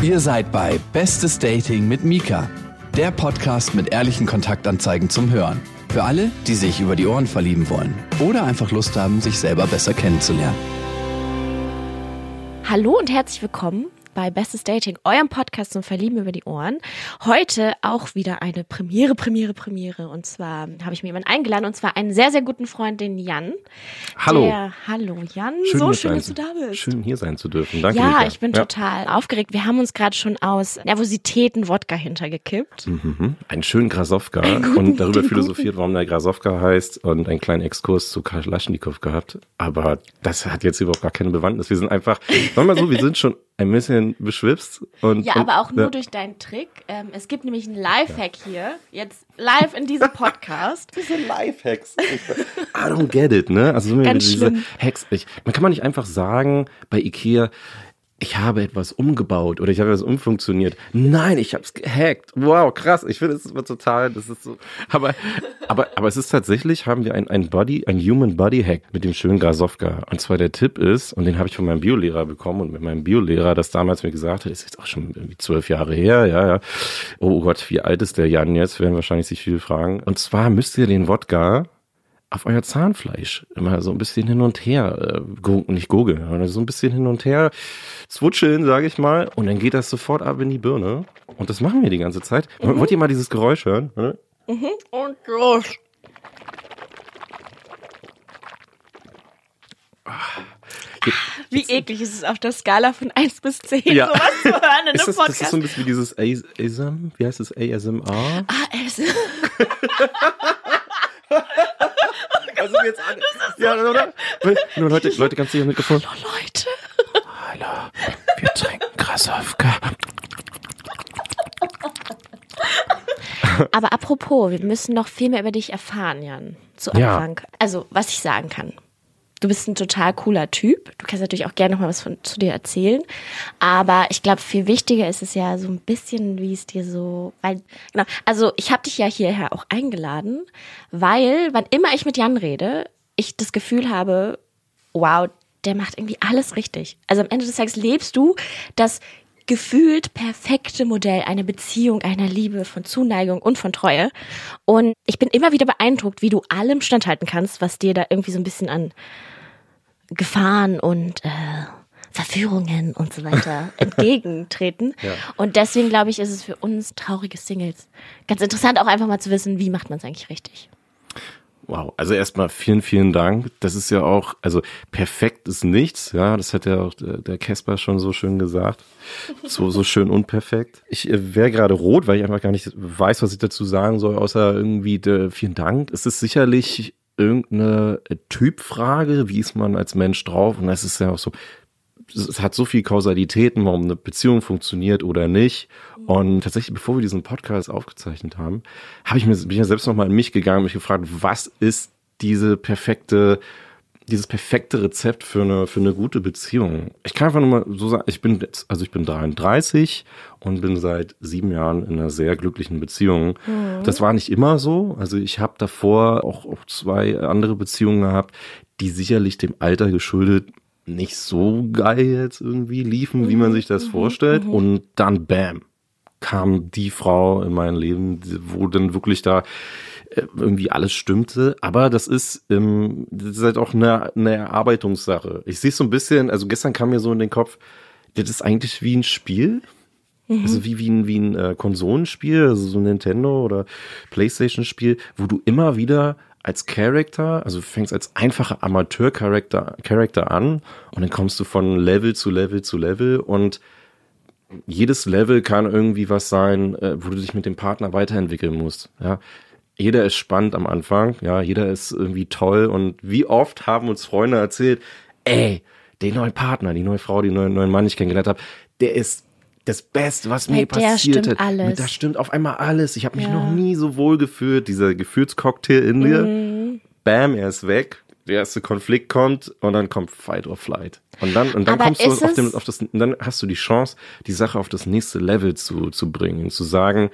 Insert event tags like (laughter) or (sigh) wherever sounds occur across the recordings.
Ihr seid bei Bestes Dating mit Mika, der Podcast mit ehrlichen Kontaktanzeigen zum Hören. Für alle, die sich über die Ohren verlieben wollen oder einfach Lust haben, sich selber besser kennenzulernen. Hallo und herzlich willkommen bei Bestes Dating, eurem Podcast zum Verlieben über die Ohren. Heute auch wieder eine Premiere, Premiere, Premiere. Und zwar habe ich mir jemanden eingeladen, und zwar einen sehr, sehr guten Freund, den Jan. Hallo. Der, hallo Jan, Schön, so schön, dass du da bist. Schön hier sein zu dürfen. Danke. ja, Mika. ich bin total aufgeregt. Wir haben uns gerade schon aus Nervositäten Wodka hintergekippt. Mhm. Einen schönen Grasowka guten, und darüber philosophiert, warum der Grasowka heißt und einen kleinen Exkurs zu Kalaschnikow gehabt. Aber das hat jetzt überhaupt gar keine Bewandtnis. Wir sind einfach, sagen wir mal so, wir sind schon ein bisschen beschwipst. Und, Ja, und, aber auch nur ja. durch deinen Trick. Ähm, es gibt nämlich einen Lifehack hier, jetzt live in diesem Podcast. (laughs) Diese Lifehacks. I don't get it, ne? Also so Ganz diese schlimm. Hacks. Ich, man kann man nicht einfach sagen bei Ikea, ich habe etwas umgebaut oder ich habe etwas umfunktioniert. Nein, ich habe es gehackt. Wow, krass. Ich finde, es ist total, das ist so. Aber, aber, aber es ist tatsächlich, haben wir ein, ein Body, ein Human Body Hack mit dem schönen Grasowka. Und zwar der Tipp ist, und den habe ich von meinem Biolehrer bekommen und mit meinem Biolehrer, das damals mir gesagt hat, ist jetzt auch schon irgendwie zwölf Jahre her, ja, ja. Oh Gott, wie alt ist der Jan jetzt? Werden wahrscheinlich sich viele fragen. Und zwar müsst ihr den Wodka auf euer Zahnfleisch immer so ein bisschen hin und her, äh, go, nicht gurgeln, sondern so ein bisschen hin und her zwutscheln, sage ich mal, und dann geht das sofort ab in die Birne. Und das machen wir die ganze Zeit. Wollt ihr mal dieses Geräusch hören? Warte. Und los. Wie eklig ist es auf der Skala von 1 bis 10, Ja. sowas zu hören in Ist einem das, das Podcast? ist so ein bisschen wie dieses AS ASM, wie heißt das, ASMR? es (laughs) (laughs) Also jetzt an, ja, oder? Nur Leute, Leute, ganz sicher mitgefunden. Leute. Hallo, wir trinken Krasowka. Aber apropos, wir müssen noch viel mehr über dich erfahren, Jan. Zu Ja. Anfang. Also, was ich sagen kann. Du bist ein total cooler Typ. Du kannst natürlich auch gerne noch mal was von, zu dir erzählen. Aber ich glaube, viel wichtiger ist es ja so ein bisschen, wie es dir so, weil, genau, also ich habe dich ja hierher auch eingeladen, weil, wann immer ich mit Jan rede, ich das Gefühl habe, wow, der macht irgendwie alles richtig. Also am Ende des Tages lebst du das gefühlt perfekte Modell einer Beziehung, einer Liebe, von Zuneigung und von Treue. Und ich bin immer wieder beeindruckt, wie du allem standhalten kannst, was dir da irgendwie so ein bisschen an Gefahren und äh, Verführungen und so weiter (laughs) entgegentreten. Und deswegen glaube ich, ist es für uns traurige Singles ganz interessant, auch einfach mal zu wissen, wie macht man es eigentlich richtig. Wow, also erstmal vielen, vielen Dank. Das ist ja auch, also perfekt ist nichts, ja, das hat ja auch der der Casper schon so schön gesagt. So, so schön unperfekt. Ich äh, wäre gerade rot, weil ich einfach gar nicht weiß, was ich dazu sagen soll, außer irgendwie äh, vielen Dank. Es ist sicherlich irgendeine äh, Typfrage, wie ist man als Mensch drauf? Und das ist ja auch so, es hat so viel Kausalitäten, warum eine Beziehung funktioniert oder nicht. Und tatsächlich, bevor wir diesen Podcast aufgezeichnet haben, habe ich mir bin ich ja selbst nochmal in mich gegangen und mich gefragt, was ist diese perfekte, dieses perfekte Rezept für eine, für eine gute Beziehung? Ich kann einfach nur mal so sagen, ich bin jetzt, also ich bin 33 und bin seit sieben Jahren in einer sehr glücklichen Beziehung. Das war nicht immer so. Also ich habe davor auch, auch zwei andere Beziehungen gehabt, die sicherlich dem Alter geschuldet nicht so geil jetzt irgendwie liefen, wie man sich das vorstellt. Und dann, bam, kam die Frau in mein Leben, wo dann wirklich da äh, irgendwie alles stimmte. Aber das ist, ähm, das ist halt auch eine, eine Erarbeitungssache. Ich sehe es so ein bisschen, also gestern kam mir so in den Kopf, das ist eigentlich wie ein Spiel. Also wie, wie ein, wie ein äh, Konsolenspiel, also so ein Nintendo oder Playstation-Spiel, wo du immer wieder als Character, also du fängst als einfacher Amateur-Charakter Charakter an und dann kommst du von Level zu Level zu Level und jedes Level kann irgendwie was sein, äh, wo du dich mit dem Partner weiterentwickeln musst. Ja, jeder ist spannend am Anfang, ja, jeder ist irgendwie toll und wie oft haben uns Freunde erzählt, ey, den neuen Partner, die neue Frau, die neuen, neuen Mann, den ich kennengelernt habe, der ist das Beste, was mir der passiert hat. alles. Mit da stimmt auf einmal alles. Ich habe mich Ja. noch nie so wohl gefühlt. Dieser Gefühlscocktail in dir. Mhm. Bam, er ist weg. Der erste Konflikt kommt und dann kommt Fight or Flight. Und dann, und dann Aber kommst du auf, dem, auf das, und dann hast du die Chance, die Sache auf das nächste Level zu, zu bringen, zu sagen,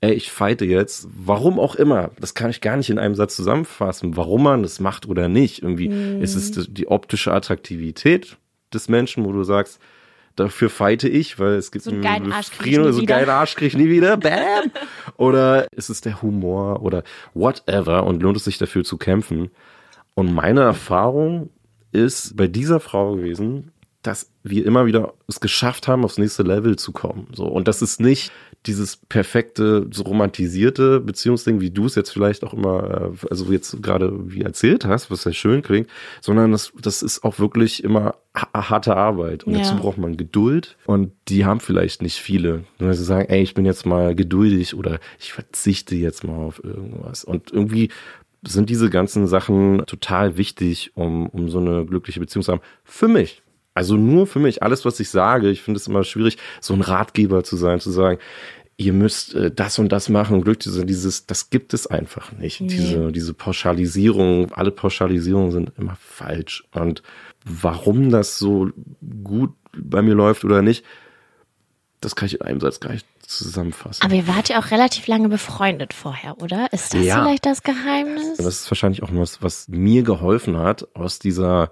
ey, ich fighte jetzt, warum auch immer, das kann ich gar nicht in einem Satz zusammenfassen, warum man das macht oder nicht. Irgendwie Mhm. ist es die, die optische Attraktivität des Menschen, wo du sagst, dafür fighte ich, weil es gibt So einen geilen Arsch krieg ich Frieden, nie so einen wieder. geilen Arsch krieg ich nie wieder, bam! oder ist es der Humor oder whatever und lohnt es sich dafür zu kämpfen? Und meine Erfahrung ist bei dieser Frau gewesen, dass wir immer wieder es geschafft haben, aufs nächste Level zu kommen. So. Und das ist nicht dieses perfekte, so romantisierte Beziehungsding, wie du es jetzt vielleicht auch immer, äh, also jetzt gerade wie erzählt hast, was sehr schön klingt, sondern das, das ist auch wirklich immer ha- harte Arbeit. Und Ja. dazu braucht man Geduld. Und die haben vielleicht nicht viele. Nur sie sagen, ey, ich bin jetzt mal geduldig oder ich verzichte jetzt mal auf irgendwas. Und irgendwie sind diese ganzen Sachen total wichtig, um, um so eine glückliche Beziehung zu haben. Für mich. Also nur für mich. Alles, was ich sage, ich finde es immer schwierig, so ein Ratgeber zu sein, zu sagen, ihr müsst äh, das und das machen, um glücklich zu sein. Dieses, das gibt es einfach nicht. Diese, diese Pauschalisierung, alle Pauschalisierungen sind immer falsch. Und warum das so gut bei mir läuft oder nicht, das kann ich in einem Satz gar nicht zusammenfassen. Aber ihr wart ja auch relativ lange befreundet vorher, oder? Ist das Ja. vielleicht das Geheimnis? Das ist wahrscheinlich auch was, was mir geholfen hat, aus dieser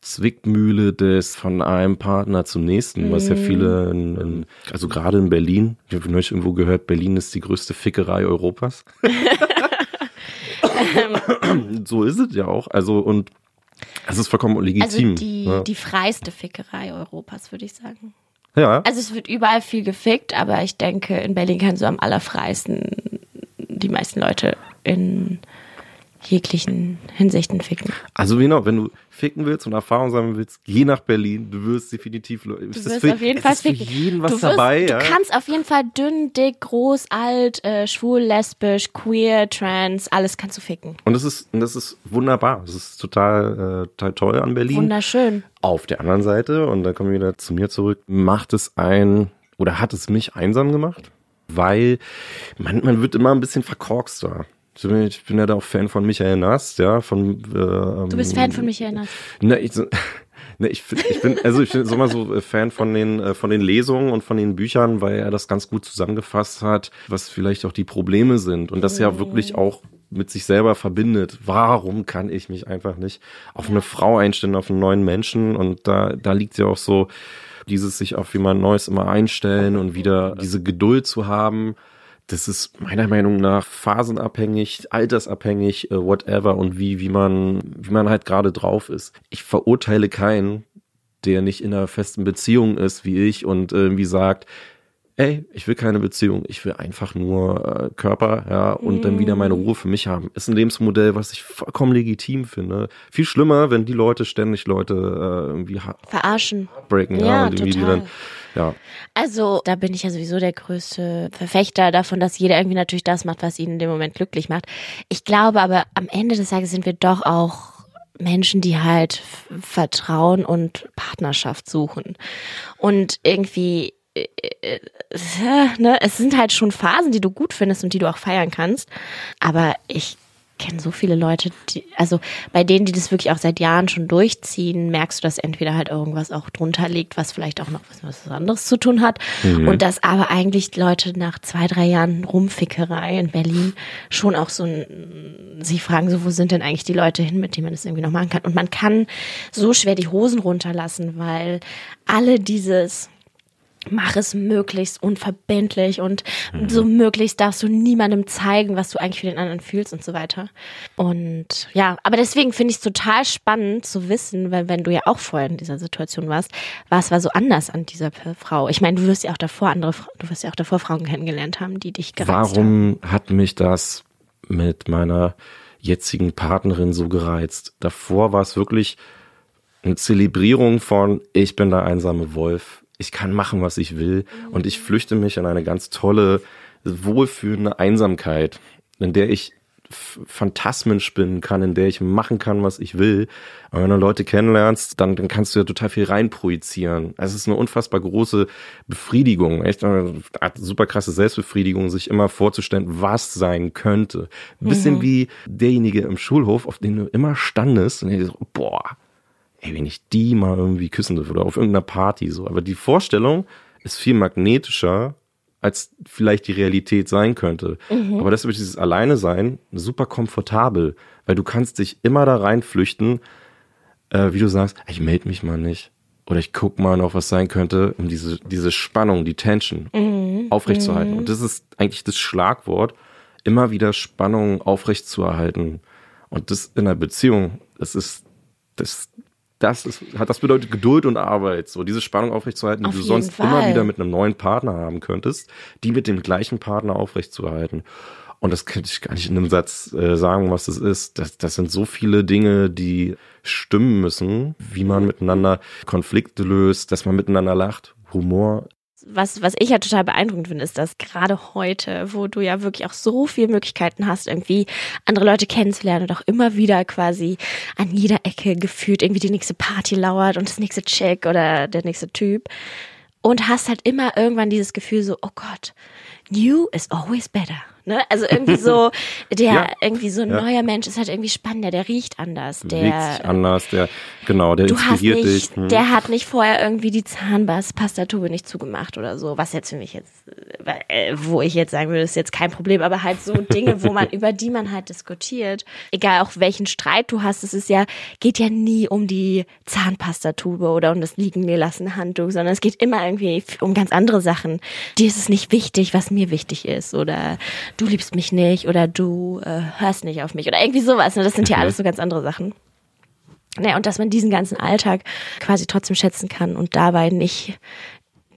Zwickmühle des von einem Partner zum nächsten, was ja viele, in, in, also gerade in Berlin, ich habe neulich irgendwo gehört, Berlin ist die größte Fickerei Europas. (laughs) so ist es ja auch. Also und es ist vollkommen legitim. Also die, ja. die freiste Fickerei Europas, würde ich sagen. ja. Also es wird überall viel gefickt, aber ich denke, in Berlin kannst du am allerfreisten die meisten Leute in jeglichen Hinsichten ficken. Also genau, wenn du ficken willst und Erfahrung sammeln willst, geh nach Berlin. Du wirst definitiv. Du wirst auf jeden Fall für ficken. jeden was du wirst, dabei. Du ja. kannst auf jeden Fall dünn, dick, groß, alt, äh, schwul, lesbisch, queer, trans, alles kannst du ficken. Und das ist, und das ist wunderbar. Das ist total, äh, total toll an Berlin. Wunderschön. Auf der anderen Seite, und dann kommen wir wieder zu mir zurück, macht es ein, oder hat es mich einsam gemacht? Weil man, man wird immer ein bisschen verkorkster. Ich bin- ja da auch Fan von Michael Nast, ja, von, äh, Du bist Fan von Michael Nass. Ne, ich, (laughs) ne, ich, ich bin, also ich bin so mal so äh, Fan von den, äh, von den Lesungen und von den Büchern, weil er das ganz gut zusammengefasst hat, was vielleicht auch die Probleme sind und das ja wirklich auch mit sich selber verbindet. Warum kann ich mich einfach nicht auf eine Frau einstellen, auf einen neuen Menschen? Und da, da liegt ja auch so dieses sich auf jemand Neues immer einstellen und wieder diese Geduld zu haben. Das ist meiner Meinung nach phasenabhängig, altersabhängig, äh, whatever und wie, wie man, wie man halt gerade drauf ist. Ich verurteile keinen, der nicht in einer festen Beziehung ist wie ich und irgendwie sagt, ey, ich will keine Beziehung, ich will einfach nur äh, Körper, ja, und dann wieder meine Ruhe für mich haben. Ist ein Lebensmodell, was ich vollkommen legitim finde. Viel schlimmer, wenn die Leute ständig Leute äh, irgendwie Verarschen. breaken, ja, Ja, und irgendwie die total. dann, ja. Also, da bin ich ja sowieso der größte Verfechter davon, dass jeder irgendwie natürlich das macht, was ihn in dem Moment glücklich macht. Ich glaube aber, am Ende des Tages sind wir doch auch Menschen, die halt Vertrauen und Partnerschaft suchen. Und irgendwie, äh, äh, ne, es sind halt schon Phasen, die du gut findest und die du auch feiern kannst. Aber ich kenne so viele Leute, die, also bei denen, die das wirklich auch seit Jahren schon durchziehen, merkst du, dass entweder halt irgendwas auch drunter liegt, was vielleicht auch noch was, anderes zu tun hat. Und dass aber eigentlich Leute nach zwei, drei Jahren Rumfickerei in Berlin schon auch so ein, sich fragen, so, wo sind denn eigentlich die Leute hin, mit denen man das irgendwie noch machen kann? Und man kann so schwer die Hosen runterlassen, weil alle dieses, mach es möglichst unverbindlich und so möglichst darfst du niemandem zeigen, was du eigentlich für den anderen fühlst und so weiter. Und ja, aber deswegen finde ich es total spannend zu wissen, weil wenn du ja auch vorher in dieser Situation warst, was war so anders an dieser Frau? Ich meine, du wirst ja auch davor andere, du wirst ja auch davor Frauen kennengelernt haben, die dich gereizt haben. Warum hat mich das mit meiner jetzigen Partnerin so gereizt? Davor war es wirklich eine Zelebrierung von, ich bin der einsame Wolf, ich kann machen, was ich will und ich flüchte mich in eine ganz tolle, wohlfühlende Einsamkeit, in der ich Phantasmen spinnen kann, in der ich machen kann, was ich will. Und wenn du Leute kennenlernst, dann, dann kannst du ja total viel reinprojizieren. Also es ist eine unfassbar große Befriedigung, echt eine super krasse Selbstbefriedigung, sich immer vorzustellen, was sein könnte. Ein bisschen wie derjenige im Schulhof, auf den du immer standest und so, boah, ey, wenn ich die mal irgendwie küssen dürfte oder auf irgendeiner Party so. Aber die Vorstellung ist viel magnetischer, als vielleicht die Realität sein könnte. Aber das wird dieses Alleine sein super komfortabel, weil du kannst dich immer da reinflüchten, äh, wie du sagst, ich melde mich mal nicht. oder ich guck mal noch, was sein könnte, um diese, diese Spannung, die Tension Mhm. aufrechtzuerhalten. Und das ist eigentlich das Schlagwort, immer wieder Spannung aufrechtzuerhalten. Und das in einer Beziehung, das ist, das, das ist, hat, das bedeutet Geduld und Arbeit, so diese Spannung aufrechtzuerhalten, Auf die du sonst Fall. immer wieder mit einem neuen Partner haben könntest, die mit dem gleichen Partner aufrechtzuerhalten. Und das könnte ich gar nicht in einem Satz äh, sagen, was das ist. Das, das sind so viele Dinge, die stimmen müssen, wie man miteinander Konflikte löst, dass man miteinander lacht. Humor was, was ich ja total beeindruckend finde, ist, dass gerade heute, wo du ja wirklich auch so viele Möglichkeiten hast, irgendwie andere Leute kennenzulernen und auch immer wieder quasi an jeder Ecke gefühlt irgendwie die nächste Party lauert und das nächste Chick oder der nächste Typ. Und hast halt immer irgendwann dieses Gefühl so, oh Gott, new is always better. Ne? Also irgendwie so, (laughs) der, Ja. irgendwie so ein Ja. neuer Mensch ist halt irgendwie spannender, der riecht anders, bewegt sich der, anders, der, genau, der inspiriert nicht, dich. Hm. der hat nicht vorher irgendwie die Zahnpastatube nicht zugemacht oder so, was jetzt für mich jetzt, äh, wo ich jetzt sagen würde, ist jetzt kein Problem, aber halt so Dinge, wo man, (laughs) über die man halt diskutiert, egal auch welchen Streit du hast, es ist ja, geht ja nie um die Zahnpastatube oder um das liegen gelassene Handtuch, sondern es geht immer irgendwie um ganz andere Sachen. Dir ist es nicht wichtig, was mir wichtig ist oder du liebst mich nicht oder du äh, hörst nicht auf mich oder irgendwie sowas. Ne? Das sind ja alles so ganz andere Sachen. Naja, und dass man diesen ganzen Alltag quasi trotzdem schätzen kann und dabei nicht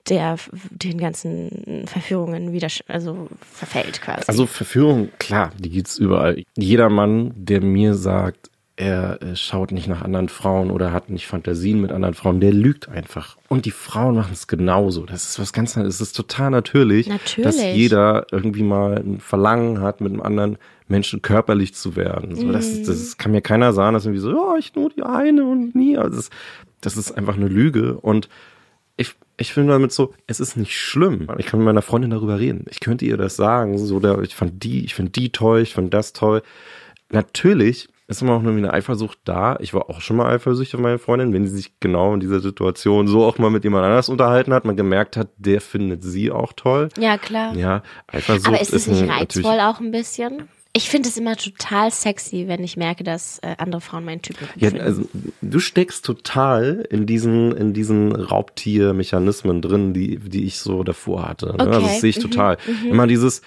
der den ganzen Verführungen wieder also verfällt quasi. Also Verführung, klar, die gibt's überall. Jeder Mann, der mir sagt, er äh, schaut nicht nach anderen Frauen oder hat nicht Fantasien mit anderen Frauen, der lügt einfach. Und die Frauen machen es genauso. Das ist was ganz, es ist total natürlich, Natürlich. dass jeder irgendwie mal ein Verlangen hat, mit einem anderen Menschen körperlich zu werden. So, das, ist- das kann mir keiner sagen, dass irgendwie so, ja, ich nur die eine und nie. Also das, das ist einfach eine Lüge. Und ich, ich finde damit so, es ist nicht schlimm. Ich kann mit meiner Freundin darüber reden. Ich könnte ihr das sagen. So, der, ich fand die, ich finde die toll, ich fand das toll. Natürlich ist immer auch irgendwie eine Eifersucht da. Ich war auch schon mal eifersüchtig auf meine Freundin, wenn sie sich genau in dieser Situation so auch mal mit jemand anders unterhalten hat, man gemerkt hat, der findet sie auch toll. ja, klar. Ja, Eifersucht Aber ist es nicht ein- reizvoll auch ein bisschen? Ich finde es immer total sexy, wenn ich merke, dass äh, andere Frauen meinen Typen gut Ja, finden. also du steckst total in diesen in diesen Raubtiermechanismen drin, die die ich so davor hatte. Ne? Also Okay. das sehe ich Mhm. total. Immer dieses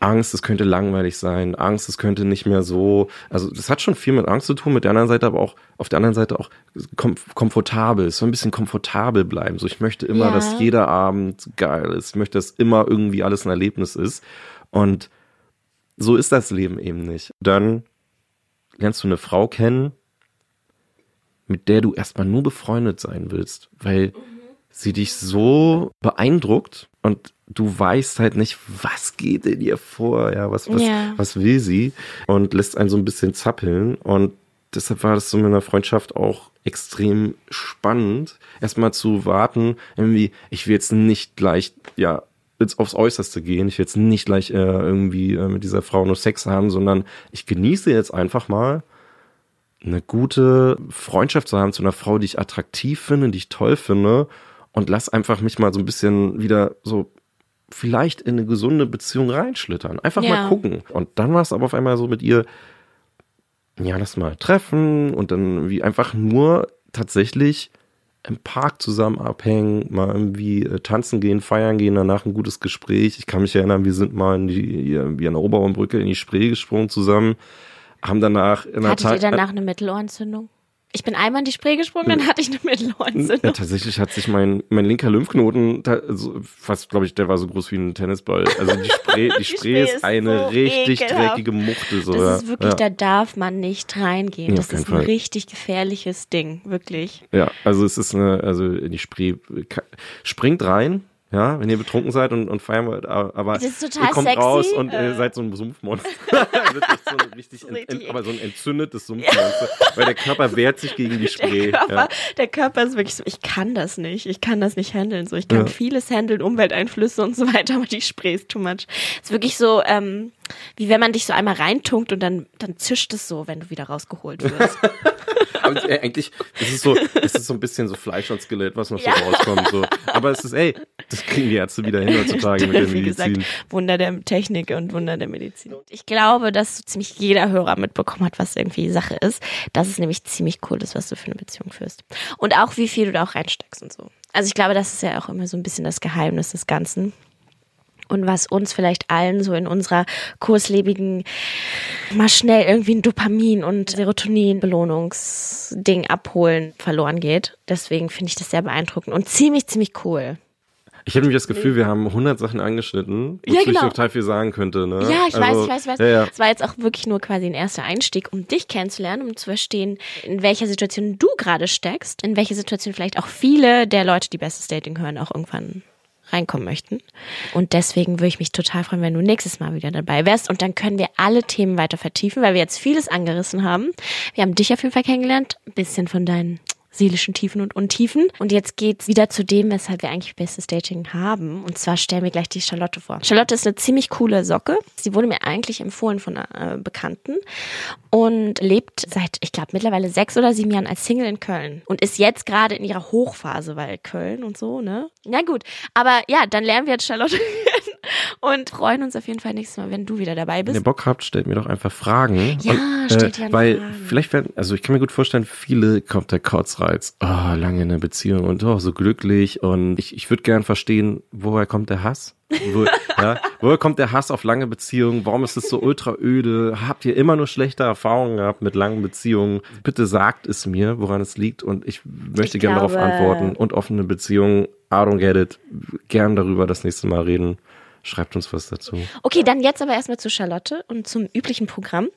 Angst, es könnte langweilig sein, Angst, es könnte nicht mehr so. Also das hat schon viel mit Angst zu tun, mit der anderen Seite aber auch auf der anderen Seite auch kom komfortabel, so ein bisschen komfortabel bleiben. So ich möchte immer, Ja. dass jeder Abend geil ist. Ich möchte, dass immer irgendwie alles ein Erlebnis ist. Und so ist das Leben eben nicht. Dann lernst du eine Frau kennen, mit der du erstmal nur befreundet sein willst, weil sie dich so beeindruckt und du weißt halt nicht, was geht in ihr vor, ja, was, was, Ja. was will sie und lässt einen so ein bisschen zappeln und deshalb war das so mit einer Freundschaft auch extrem spannend, erstmal zu warten, irgendwie, ich will jetzt nicht gleich, ja, jetzt aufs Äußerste gehen, ich will jetzt nicht gleich äh, irgendwie äh, mit dieser Frau nur Sex haben, sondern ich genieße jetzt einfach mal eine gute Freundschaft zu haben zu einer Frau, die ich attraktiv finde, die ich toll finde und lass einfach mich mal so ein bisschen wieder so vielleicht in eine gesunde Beziehung reinschlittern. Einfach Ja. mal gucken. Und dann war es aber auf einmal so mit ihr, ja, lass mal treffen und dann wie einfach nur tatsächlich im Park zusammen abhängen, mal irgendwie äh, tanzen gehen, feiern gehen, danach ein gutes Gespräch. Ich kann mich erinnern, wir sind mal in die, wie an der Oberbaumbrücke in die Spree gesprungen zusammen, haben danach in der Hattet ihr Tat- danach eine Mittelohrentzündung? Ich bin einmal in die Spree gesprungen, dann hatte ich eine Ja, Mittelohrentzündung. tatsächlich hat sich mein, mein linker Lymphknoten, ta- so, fast glaube ich, der war so groß wie ein Tennisball. Also die Spree, (laughs) die Spree Spree ist eine so richtig ekelhaft. dreckige Muchte. So, Das ja. ist wirklich, ja. da darf man nicht reingehen. Ja, das ist ein Fall. richtig gefährliches Ding, wirklich. Ja, also es ist eine, also die Spree springt rein, ja, wenn ihr betrunken seid und, und feiern wollt, aber Das ist total ihr kommt sexy, raus und äh, seid so ein Sumpfmonster. (laughs) (laughs) So ein richtig, ent, ent, aber so ein entzündetes Sumpfmonster, weil der Körper wehrt sich gegen die (laughs) Spree. Der Körper, Ja. der Körper ist wirklich so, ich kann das nicht, ich kann das nicht handeln. So, ich kann Ja. vieles handeln, Umwelteinflüsse und so weiter, aber die Spree ist too much. ist wirklich so, ähm, wie wenn man dich so einmal reintunkt und dann, dann zischt es so, wenn du wieder rausgeholt wirst. (laughs) Aber äh, eigentlich ist es so, es ist so ein bisschen so Fleisch und Skelett, was noch Ja. so rauskommt. So. Aber es ist, ey, Das kriegen die Ärzte wieder hin heutzutage (laughs) mit der Wie Medizin. gesagt, Wunder der Technik und Wunder der Medizin. Ich glaube, dass so ziemlich jeder Hörer mitbekommen hat, was irgendwie Sache ist. Dass es nämlich ziemlich cool ist, was du für eine Beziehung führst. Und auch, wie viel du da auch reinsteckst und so. Also ich glaube, das ist ja auch immer so ein bisschen das Geheimnis des Ganzen. Und was uns vielleicht allen so in unserer kurslebigen, mal schnell irgendwie ein Dopamin- und Serotonin-Belohnungsding abholen verloren geht. Deswegen finde ich das sehr beeindruckend und ziemlich, ziemlich cool. Ich habe nämlich das Gefühl, wir haben 100 Sachen angeschnitten, wozu Ja, ich genau. total viel sagen könnte. Ne? Ja, ich weiß, Also, ich weiß, ich weiß. Ja, ja. Es war jetzt auch wirklich nur quasi ein erster Einstieg, um dich kennenzulernen, um zu verstehen, in welcher Situation du gerade steckst, in welche Situation vielleicht auch viele der Leute, die Bestes Dating hören, auch irgendwann reinkommen möchten. Und deswegen würde ich mich total freuen, wenn du nächstes Mal wieder dabei wärst. Und dann können wir alle Themen weiter vertiefen, weil wir jetzt vieles angerissen haben. Wir haben dich auf jeden Fall kennengelernt, ein bisschen von deinen seelischen Tiefen und Untiefen. Und jetzt geht's wieder zu dem, weshalb wir eigentlich bestes Dating haben. Und zwar stellen wir gleich die Charlotte vor. Charlotte ist eine ziemlich coole Socke. Sie wurde mir eigentlich empfohlen von einer äh, Bekannten und lebt seit, ich glaube, mittlerweile sechs oder sieben Jahren als Single in Köln und ist jetzt gerade in ihrer Hochphase, weil Köln und so, ne? Na gut. Aber ja, dann lernen wir jetzt Charlotte (laughs) und freuen uns auf jeden Fall nächstes Mal, wenn du wieder dabei Wenn bist. ihr Bock habt, stellt mir doch einfach Fragen. Ja, stellt ja Weil Fragen. vielleicht werden, also ich kann mir gut vorstellen, viele kommt der Kotzreiz. Oh, lange in einer Beziehung und oh, so glücklich. Und ich, ich würde gern verstehen, woher kommt der Hass? Wo, (laughs) ja, woher kommt der Hass auf lange Beziehungen? Warum ist es so ultra öde? Habt ihr immer nur schlechte Erfahrungen gehabt mit langen Beziehungen? Bitte sagt es mir, woran es liegt. Und ich möchte Ich gerne darauf antworten. Und offene Beziehungen, I don't get it. Gern darüber das nächste Mal reden. Schreibt uns was dazu. Okay, dann jetzt aber erstmal zu Charlotte und zum üblichen Programm.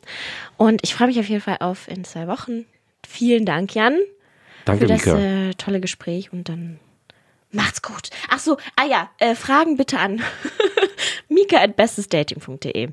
Und ich freue mich auf jeden Fall auf in zwei Wochen. Vielen Dank, Jan, Danke, für das äh, tolle Gespräch und dann macht's gut. Ach so, ah ja, äh, Fragen bitte an (laughs) mika at bestesdating.de.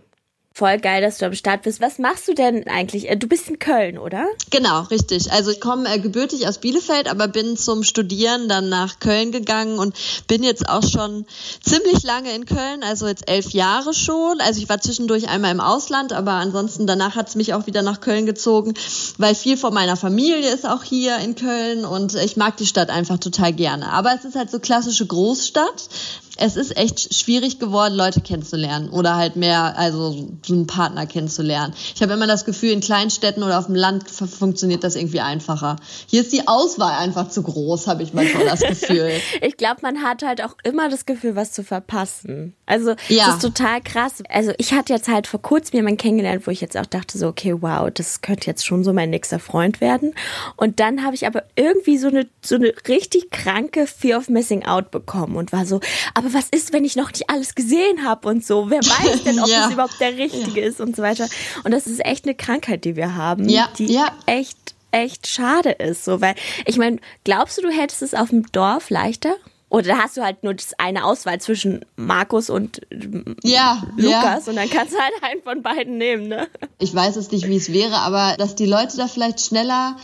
Voll geil, dass du am Start bist. Was machst du denn eigentlich? Äh, Du bist in Köln, oder? Genau, richtig. Also ich komme äh, gebürtig aus Bielefeld, aber bin zum Studieren dann nach Köln gegangen und bin jetzt auch schon ziemlich lange in Köln, also jetzt elf Jahre schon. Also ich war zwischendurch einmal im Ausland, aber ansonsten danach hat es mich auch wieder nach Köln gezogen, weil viel von meiner Familie ist auch hier in Köln und ich mag die Stadt einfach total gerne. Aber es ist halt so klassische Großstadt. Es ist echt schwierig geworden, Leute kennenzulernen oder halt mehr, also so einen Partner kennenzulernen. Ich habe immer das Gefühl, in Kleinstädten oder auf dem Land funktioniert das irgendwie einfacher. Hier ist die Auswahl einfach zu groß, habe ich manchmal das (laughs) Gefühl. Ich glaube, man hat halt auch immer das Gefühl, was zu verpassen. Also, Ja. das ist total krass. Also, ich hatte jetzt halt vor kurzem jemanden kennengelernt, wo ich jetzt auch dachte so, okay, wow, das könnte jetzt schon so mein nächster Freund werden. Und dann habe ich aber irgendwie so eine, so eine richtig kranke Fear of Missing Out bekommen und war so, aber was ist, wenn ich noch nicht alles gesehen habe und so? Wer weiß denn, ob (laughs) Ja. das überhaupt der richtige ist und so weiter. Und das ist echt eine Krankheit, die wir haben, Ja, die ja. echt echt schade ist, so weil ich meine, glaubst du, du hättest es auf dem Dorf leichter? Oder hast du halt nur das eine Auswahl zwischen Markus und ähm, Ja, ja. Lukas und dann kannst du halt einen von beiden nehmen, ne? Ich weiß es nicht, wie es wäre, aber dass die Leute da vielleicht schneller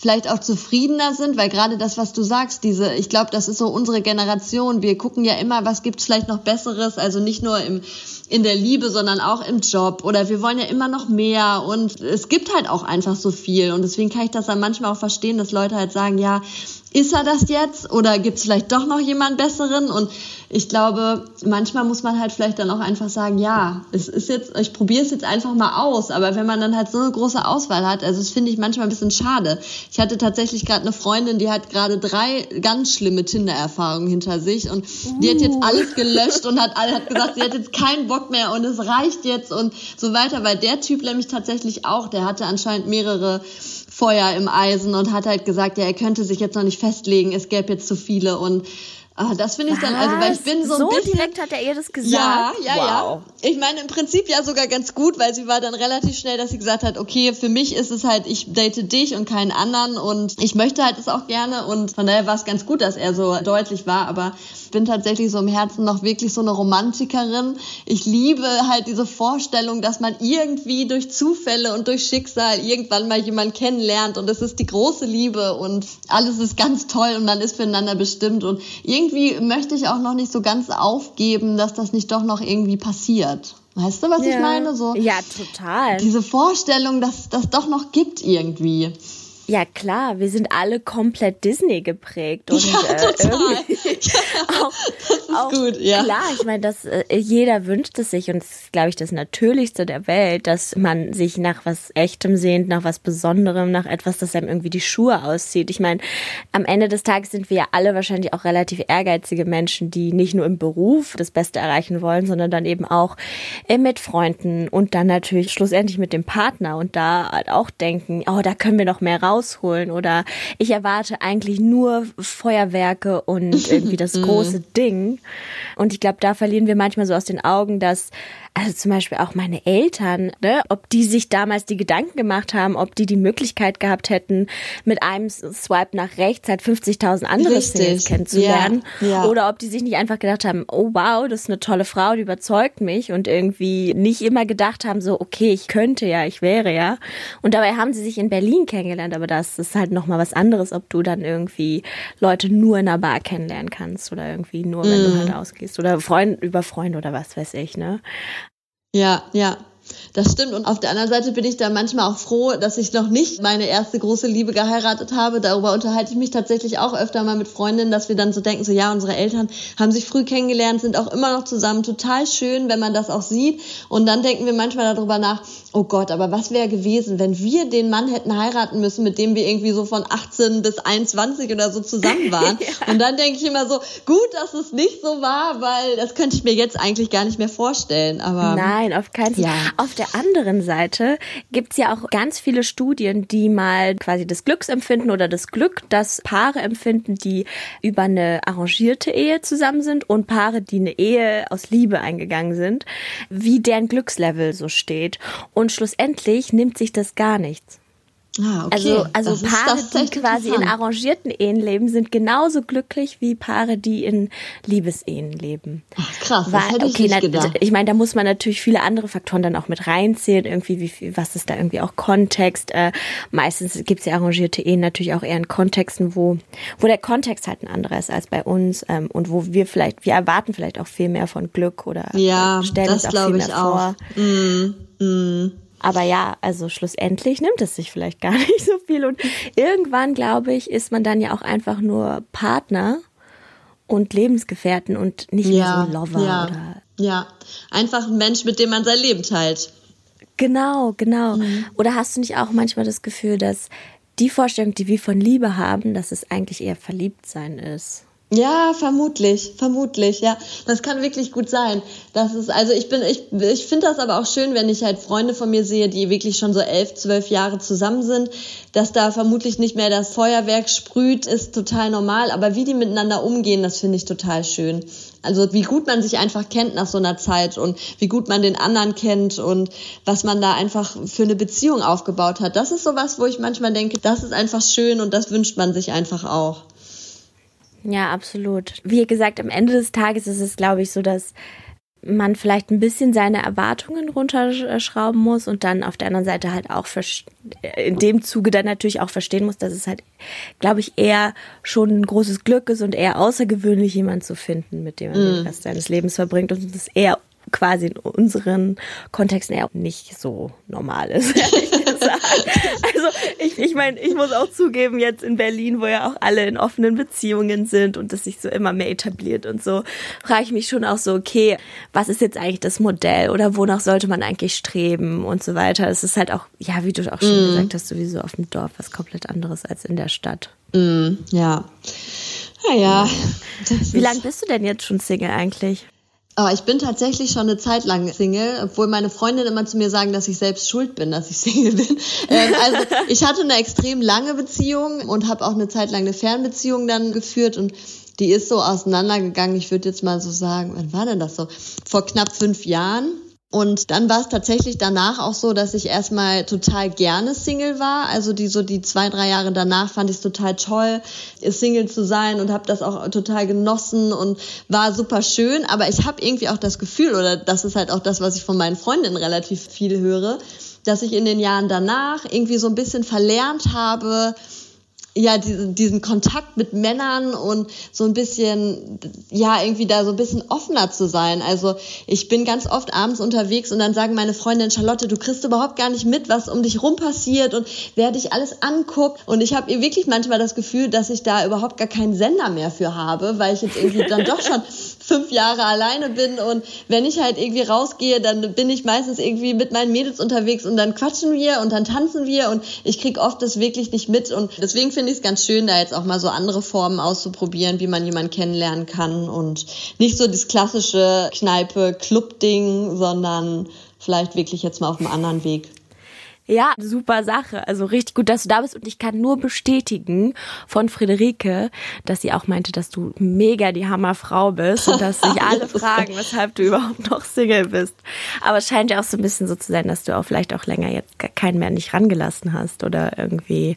vielleicht auch zufriedener sind, weil gerade das, was du sagst, diese, ich glaube, das ist so unsere Generation. Wir gucken ja immer, was gibt's vielleicht noch Besseres, also nicht nur im in der Liebe, sondern auch im Job. Oder wir wollen ja immer noch mehr. Und es gibt halt auch einfach so viel. Und deswegen kann ich das dann manchmal auch verstehen, dass Leute halt sagen, ja, ist er das jetzt? Oder gibt's vielleicht doch noch jemand besseren? Und ich glaube, manchmal muss man halt vielleicht dann auch einfach sagen, ja, es ist jetzt, ich probiere es jetzt einfach mal aus, aber wenn man dann halt so eine große Auswahl hat, also das finde ich manchmal ein bisschen schade. Ich hatte tatsächlich gerade eine Freundin, die hat gerade drei ganz schlimme Tinder-Erfahrungen hinter sich und die hat jetzt alles gelöscht und hat, hat (laughs) gesagt, sie hat jetzt keinen Bock mehr und es reicht jetzt und so weiter, weil der Typ nämlich tatsächlich auch, der hatte anscheinend mehrere Feuer im Eisen und hat halt gesagt, ja, er könnte sich jetzt noch nicht festlegen, es gäbe jetzt zu viele und ah, das finde ich dann, also weil ich bin so ein bisschen... direkt hat er ihr das gesagt. Ja, ja, wow. ja. Ich meine, im Prinzip ja sogar ganz gut, weil sie war dann relativ schnell, dass sie gesagt hat, okay, für mich ist es halt, ich date dich und keinen anderen und ich möchte halt es auch gerne und von daher war es ganz gut, dass er so deutlich war, aber ich bin tatsächlich so im Herzen noch wirklich so eine Romantikerin. Ich liebe halt diese Vorstellung, dass man irgendwie durch Zufälle und durch Schicksal irgendwann mal jemanden kennenlernt und es ist die große Liebe und alles ist ganz toll und man ist füreinander bestimmt und irgendwie möchte ich auch noch nicht so ganz aufgeben, dass das nicht doch noch irgendwie passiert. Weißt du, was ich meine? So Ja, total. diese Vorstellung, dass das doch noch gibt irgendwie. Ja klar, wir sind alle komplett Disney geprägt und ja, äh, auch, (laughs) das ist auch gut, ja. klar. Ich meine, das äh, jeder wünscht es sich und es ist, glaube ich, das Natürlichste der Welt, dass man sich nach was Echtem sehnt, nach was Besonderem, nach etwas, das einem irgendwie die Schuhe auszieht. Ich meine, am Ende des Tages sind wir ja alle wahrscheinlich auch relativ ehrgeizige Menschen, die nicht nur im Beruf das Beste erreichen wollen, sondern dann eben auch äh, mit Freunden und dann natürlich schlussendlich mit dem Partner und da halt auch denken, oh, da können wir noch mehr rausholen oder ich erwarte eigentlich nur Feuerwerke und (laughs) irgendwie das große Ding. Und ich glaube, da verlieren wir manchmal so aus den Augen, dass also zum Beispiel auch meine Eltern, ne, ob die sich damals die Gedanken gemacht haben, ob die die Möglichkeit gehabt hätten, mit einem Swipe nach rechts halt 50.000 andere Richtig. Singles kennenzulernen. Ja, ja. Oder ob die sich nicht einfach gedacht haben, oh wow, das ist eine tolle Frau, die überzeugt mich und irgendwie nicht immer gedacht haben, so okay, ich könnte ja, ich wäre ja. Und dabei haben sie sich in Berlin kennengelernt, aber das ist halt nochmal was anderes, ob du dann irgendwie Leute nur in einer Bar kennenlernen kannst oder irgendwie nur, wenn du halt ausgehst oder Freund über Freunde oder was weiß ich, ne? Ja, ja. Das stimmt. Und auf der anderen Seite bin ich da manchmal auch froh, dass ich noch nicht meine erste große Liebe geheiratet habe. Darüber unterhalte ich mich tatsächlich auch öfter mal mit Freundinnen, dass wir dann so denken, so ja, unsere Eltern haben sich früh kennengelernt, sind auch immer noch zusammen. Total schön, wenn man das auch sieht. Und dann denken wir manchmal darüber nach, oh Gott, aber was wäre gewesen, wenn wir den Mann hätten heiraten müssen, mit dem wir irgendwie so von 18 bis 21 oder so zusammen (laughs) waren. Und dann denke ich immer so, gut, dass es nicht so war, weil das könnte ich mir jetzt eigentlich gar nicht mehr vorstellen. Aber Nein, auf keinen Fall. Ja. Auf der anderen Seite gibt's ja auch ganz viele Studien, die mal quasi das Glücksempfinden oder das Glück, das Paare empfinden, die über eine arrangierte Ehe zusammen sind und Paare, die eine Ehe aus Liebe eingegangen sind, wie deren Glückslevel so steht. Und schlussendlich nimmt sich das gar nichts. Ah, okay. Also, also Das Paare, das die quasi in arrangierten Ehen leben, sind genauso glücklich wie Paare, die in Liebesehen leben. Ach, krass, das Weil, hätte ich okay, nicht na, gedacht. ich meine, da muss man natürlich viele andere Faktoren dann auch mit reinzählen, irgendwie, wie viel, was ist da irgendwie auch Kontext. Äh, meistens gibt's ja arrangierte Ehen natürlich auch eher in Kontexten, wo, wo der Kontext halt ein anderer ist als bei uns ähm, und wo wir vielleicht, wir erwarten vielleicht auch viel mehr von Glück oder Ja, äh, stellen das uns auch viel glaube ich mehr auch. vor. Mm, mm. Aber ja, also schlussendlich nimmt es sich vielleicht gar (laughs) nicht so viel. Und irgendwann, glaube ich, ist man dann ja auch einfach nur Partner und Lebensgefährten und nicht Ja, mehr so Lover ja, oder. ja. Einfach ein Mensch, mit dem man sein Leben teilt. Genau, genau. Mhm. Oder hast du nicht auch manchmal das Gefühl, dass die Vorstellung, die wir von Liebe haben, dass es eigentlich eher Verliebtsein ist? Ja, vermutlich, vermutlich, ja. Das kann wirklich gut sein. Das ist, also ich bin, ich, ich finde das aber auch schön, wenn ich halt Freunde von mir sehe, die wirklich schon so elf, zwölf Jahre zusammen sind, dass da vermutlich nicht mehr das Feuerwerk sprüht, ist total normal. Aber wie die miteinander umgehen, das finde ich total schön. Also wie gut man sich einfach kennt nach so einer Zeit und wie gut man den anderen kennt und was man da einfach für eine Beziehung aufgebaut hat. Das ist sowas, wo ich manchmal denke, das ist einfach schön und das wünscht man sich einfach auch. Ja, absolut. Wie gesagt, am Ende des Tages ist es, glaube ich, so, dass man vielleicht ein bisschen seine Erwartungen runterschrauben muss und dann auf der anderen Seite halt auch in dem Zuge dann natürlich auch verstehen muss, dass es halt, glaube ich, eher schon ein großes Glück ist und eher außergewöhnlich, jemanden zu finden, mit dem man den Rest seines Lebens verbringt und es eher quasi in unseren Kontexten eher nicht so normal ist. (laughs) Also ich, ich meine, ich muss auch zugeben, jetzt in Berlin, wo ja auch alle in offenen Beziehungen sind und das sich so immer mehr etabliert und so, frage ich mich schon auch so, okay, was ist jetzt eigentlich das Modell oder wonach sollte man eigentlich streben und so weiter. Es ist halt auch, ja, wie du auch schon gesagt hast, sowieso auf dem Dorf was komplett anderes als in der Stadt. Mm, ja. Naja. Wie lange bist du denn jetzt schon Single eigentlich? Aber ich bin tatsächlich schon eine Zeit lang Single, obwohl meine Freundinnen immer zu mir sagen, dass ich selbst schuld bin, dass ich (laughs) Single bin. Ähm, also (laughs) ich hatte eine extrem lange Beziehung und habe auch eine Zeit lang eine Fernbeziehung dann geführt und die ist so auseinandergegangen. Ich würde jetzt mal so sagen, wann war denn das so? Vor knapp fünf Jahren. Und dann war es tatsächlich danach auch so, dass ich erstmal total gerne Single war. Also die so die zwei, drei Jahre danach fand ich es total toll, Single zu sein und habe das auch total genossen und war super schön. Aber ich habe irgendwie auch das Gefühl, oder das ist halt auch das, was ich von meinen Freundinnen relativ viel höre, dass ich in den Jahren danach irgendwie so ein bisschen verlernt habe, ja, diesen, diesen Kontakt mit Männern und so ein bisschen, ja, irgendwie da so ein bisschen offener zu sein. Also ich bin ganz oft abends unterwegs und dann sagen meine Freundin Charlotte, du kriegst überhaupt gar nicht mit, was um dich rum passiert und wer dich alles anguckt. Und ich habe wirklich manchmal das Gefühl, dass ich da überhaupt gar keinen Sender mehr für habe, weil ich jetzt irgendwie dann doch schon (laughs) fünf Jahre alleine bin und wenn ich halt irgendwie rausgehe, dann bin ich meistens irgendwie mit meinen Mädels unterwegs und dann quatschen wir und dann tanzen wir und ich krieg oft das wirklich nicht mit und deswegen finde ich es ganz schön, da jetzt auch mal so andere Formen auszuprobieren, wie man jemanden kennenlernen kann und nicht so das klassische Kneipe-Club-Ding, sondern vielleicht wirklich jetzt mal auf einem anderen Weg. Ja, super Sache. Also richtig gut, dass du da bist. Und ich kann nur bestätigen von Friederike, dass sie auch meinte, dass du mega die Hammerfrau bist und dass sich alle (laughs) fragen, weshalb du überhaupt noch Single bist. Aber es scheint ja auch so ein bisschen so zu sein, dass du auch vielleicht auch länger jetzt keinen mehr nicht rangelassen hast oder irgendwie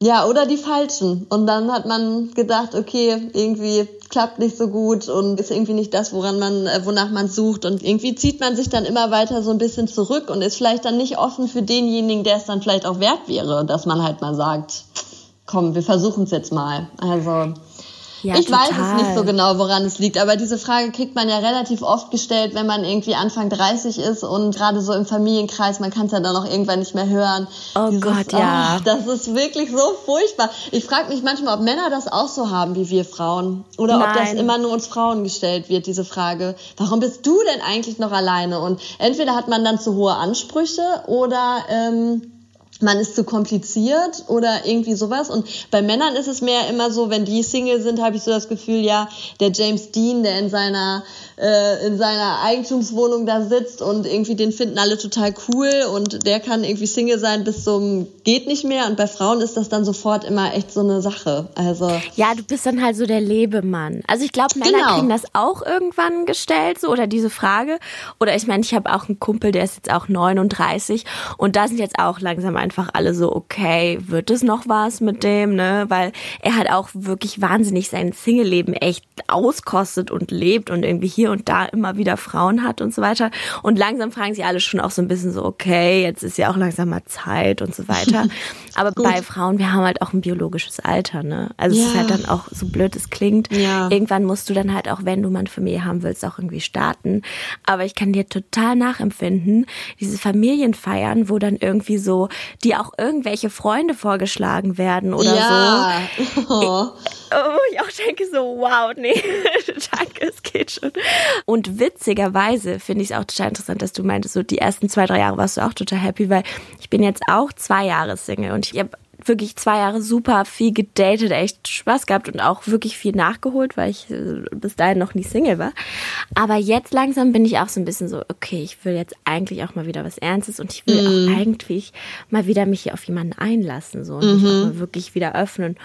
ja, oder die falschen. Und dann hat man gedacht, okay, irgendwie klappt nicht so gut und ist irgendwie nicht das, woran man, äh, wonach man sucht. Und irgendwie zieht man sich dann immer weiter so ein bisschen zurück und ist vielleicht dann nicht offen für denjenigen, der es dann vielleicht auch wert wäre, dass man halt mal sagt, komm, wir versuchen es jetzt mal. Also ja, ich total. weiß es nicht so genau, woran es liegt, aber diese Frage kriegt man ja relativ oft gestellt, wenn man irgendwie Anfang 30 ist und gerade so im Familienkreis, man kann es ja dann auch irgendwann nicht mehr hören. Oh Dieses, Gott, ja. Oh, das ist wirklich so furchtbar. Ich frage mich manchmal, ob Männer das auch so haben wie wir Frauen oder Nein. ob das immer nur uns Frauen gestellt wird, diese Frage. Warum bist du denn eigentlich noch alleine? Und entweder hat man dann zu hohe Ansprüche oder ähm, man ist zu kompliziert oder irgendwie sowas. Und bei Männern ist es mehr immer so, wenn die Single sind, habe ich so das Gefühl, ja, der James Dean, der in seiner äh, in seiner Eigentumswohnung da sitzt und irgendwie den finden alle total cool und der kann irgendwie Single sein bis zum geht nicht mehr. Und bei Frauen ist das dann sofort immer echt so eine Sache. Also ja, du bist dann halt so der Lebemann. Also ich glaube, Männer genau. kriegen das auch irgendwann gestellt so oder diese Frage. Oder ich meine, ich habe auch einen Kumpel, der ist jetzt auch 39 und da sind jetzt auch langsam einfach alle so okay, wird es noch was mit dem, ne? Weil er halt auch wirklich wahnsinnig sein Single-Leben echt auskostet und lebt und irgendwie hier hier und da immer wieder Frauen hat und so weiter. Und langsam fragen sich alle schon auch so ein bisschen so, okay, jetzt ist ja auch langsam mal Zeit und so weiter. (laughs) Aber bei Frauen, wir haben halt auch ein biologisches Alter, ne? Also ja. es ist halt dann auch, so blöd es klingt, ja. irgendwann musst du dann halt auch, wenn du mal eine Familie haben willst, auch irgendwie starten. Aber ich kann dir total nachempfinden, diese Familienfeiern, wo dann irgendwie so, die auch irgendwelche Freunde vorgeschlagen werden oder ja. so. (laughs) Oh. Ich, oh, ich auch denke so, wow, nee, (laughs) danke, es geht schon. Und witzigerweise finde ich es auch total interessant, dass du meintest, so die ersten zwei, drei Jahre warst du auch total happy, weil ich bin jetzt auch zwei Jahre Single und ich habe wirklich zwei Jahre super viel gedatet, echt Spaß gehabt und auch wirklich viel nachgeholt, weil ich äh, bis dahin noch nie Single war. Aber jetzt langsam bin ich auch so ein bisschen so, okay, ich will jetzt eigentlich auch mal wieder was Ernstes und ich will mhm. auch eigentlich mal wieder mich hier auf jemanden einlassen so und mhm. mich auch mal wirklich wieder öffnen.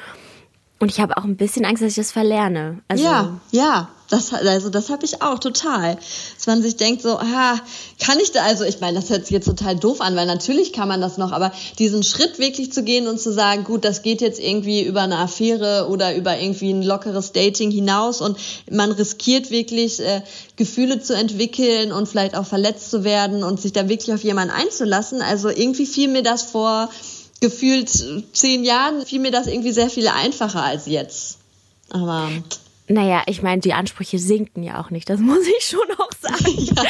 Und ich habe auch ein bisschen Angst, dass ich das verlerne. Also, ja, ja. Das, also das habe ich auch total. Dass man sich denkt so, ah, kann ich da, also ich meine, das hört sich jetzt total doof an, weil natürlich kann man das noch, aber diesen Schritt wirklich zu gehen und zu sagen, gut, das geht jetzt irgendwie über eine Affäre oder über irgendwie ein lockeres Dating hinaus und man riskiert wirklich äh, Gefühle zu entwickeln und vielleicht auch verletzt zu werden und sich da wirklich auf jemanden einzulassen. Also irgendwie fiel mir das vor gefühlt zehn Jahren, fiel mir das irgendwie sehr viel einfacher als jetzt. Aber naja, ich meine, die Ansprüche sinken ja auch nicht, das (laughs) muss ich schon auch sagen. (laughs) Ja.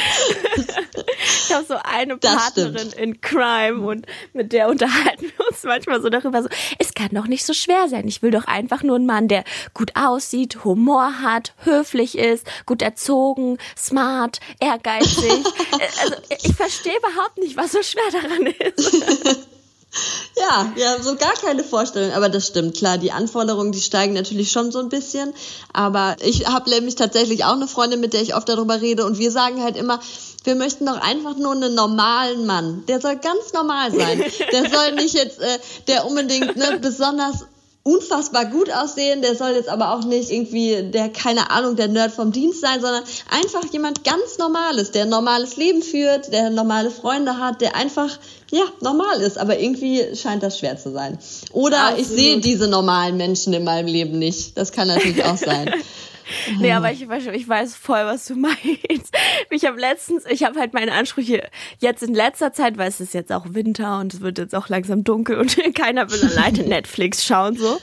ich habe so eine Partnerin in Crime und mit der unterhalten wir uns manchmal so darüber, so, es kann doch nicht so schwer sein. Ich will doch einfach nur einen Mann, der gut aussieht, Humor hat, höflich ist, gut erzogen, smart, ehrgeizig. (laughs) also ich verstehe überhaupt nicht, was so schwer daran ist. Ja, ja, so gar keine Vorstellung, aber das stimmt, klar, die Anforderungen, die steigen natürlich schon so ein bisschen, aber ich habe nämlich tatsächlich auch eine Freundin, mit der ich oft darüber rede und wir sagen halt immer, wir möchten doch einfach nur einen normalen Mann. Der soll ganz normal sein. Der soll (laughs) nicht jetzt, äh, der unbedingt ne, besonders unfassbar gut aussehen, der soll jetzt aber auch nicht irgendwie der, keine Ahnung, der Nerd vom Dienst sein, sondern einfach jemand ganz Normales, der ein normales Leben führt, der normale Freunde hat, der einfach, ja, normal ist, aber irgendwie scheint das schwer zu sein. Oder Absolut. ich sehe diese normalen Menschen in meinem Leben nicht. Das kann natürlich auch sein. (laughs) (laughs) Nee, aber ich, ich weiß voll, was du (laughs) meinst. Ich habe letztens, ich habe halt meine Ansprüche jetzt in letzter Zeit, weil es ist jetzt auch Winter und es wird jetzt auch langsam dunkel und (laughs) keiner will alleine Netflix schauen so,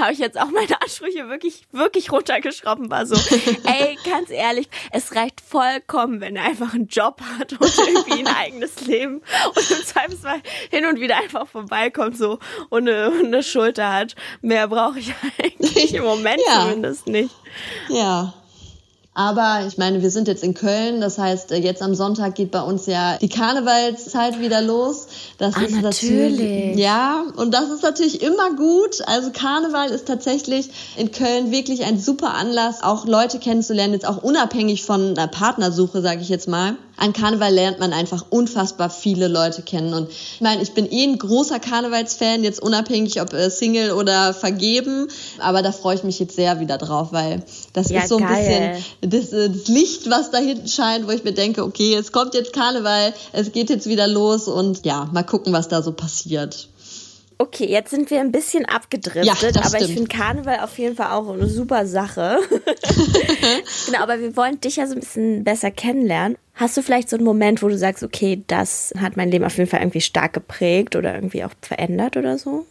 habe ich jetzt auch meine Ansprüche wirklich wirklich runtergeschraubt war so, ey, ganz ehrlich, es reicht vollkommen, wenn er einfach einen Job hat und irgendwie ein eigenes Leben und im Zweifelsfall hin und wieder einfach vorbeikommt so und eine, eine Schulter hat. Mehr brauche ich eigentlich im Moment ja. zumindest nicht. Ja. Aber ich meine, wir sind jetzt in Köln, das heißt, äh, jetzt am Sonntag geht bei uns ja die Karnevalszeit wieder los. Das ah, ist natürlich. Ja, und das ist natürlich immer gut. Also Karneval ist tatsächlich in Köln wirklich ein super Anlass, auch Leute kennenzulernen, jetzt auch unabhängig von einer Partnersuche, sage ich jetzt mal an Karneval lernt man einfach unfassbar viele Leute kennen. Und ich meine, ich bin eh ein großer Karnevalsfan, jetzt unabhängig ob äh, Single oder vergeben. Aber da freue ich mich jetzt sehr wieder drauf, weil das ja, ist so ein geil. bisschen das, äh, das Licht, was da hinten scheint, wo ich mir denke, okay, es kommt jetzt Karneval, es geht jetzt wieder los und ja, mal gucken, was da so passiert. Okay, jetzt sind wir ein bisschen abgedriftet, ja, aber stimmt. ich finde Karneval auf jeden Fall auch eine super Sache. (laughs) (laughs) genau, aber wir wollen dich ja so ein bisschen besser kennenlernen. Hast du vielleicht so einen Moment, wo du sagst, okay, das hat mein Leben auf jeden Fall irgendwie stark geprägt oder irgendwie auch verändert oder so?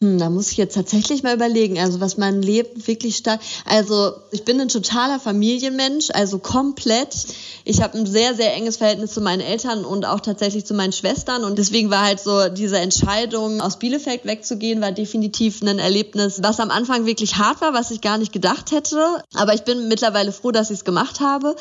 Hm, da muss ich jetzt tatsächlich mal überlegen, also was mein Leben wirklich stark. Also ich bin ein totaler Familienmensch, also komplett. Ich habe ein sehr, sehr enges Verhältnis zu meinen Eltern und auch tatsächlich zu meinen Schwestern. Und deswegen war halt so diese Entscheidung, aus Bielefeld wegzugehen, war definitiv ein Erlebnis, was am Anfang wirklich hart war, was ich gar nicht gedacht hätte. Aber ich bin mittlerweile froh, dass ich es gemacht habe.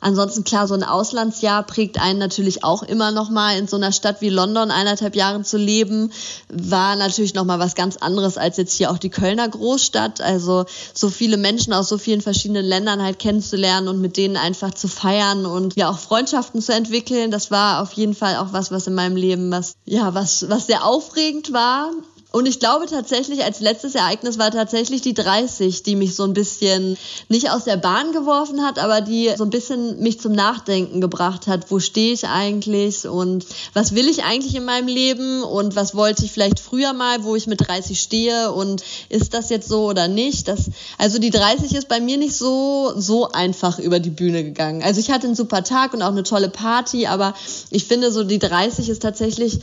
Ansonsten klar, so ein Auslandsjahr prägt einen natürlich auch immer noch mal in so einer Stadt wie London eineinhalb Jahre zu leben, war natürlich noch mal was ganz anderes als jetzt hier auch die Kölner Großstadt. Also so viele Menschen aus so vielen verschiedenen Ländern halt kennenzulernen und mit denen einfach zu feiern und ja auch Freundschaften zu entwickeln. Das war auf jeden Fall auch was, was in meinem Leben was ja was was sehr aufregend war. Und ich glaube tatsächlich, als letztes Ereignis war tatsächlich die 30, die mich so ein bisschen nicht aus der Bahn geworfen hat, aber die so ein bisschen mich zum Nachdenken gebracht hat. Wo stehe ich eigentlich und was will ich eigentlich in meinem Leben und was wollte ich vielleicht früher mal, wo ich mit 30 stehe und ist das jetzt so oder nicht? Das, also die 30 ist bei mir nicht so, so einfach über die Bühne gegangen. Also ich hatte einen super Tag und auch eine tolle Party, aber ich finde so die 30 ist tatsächlich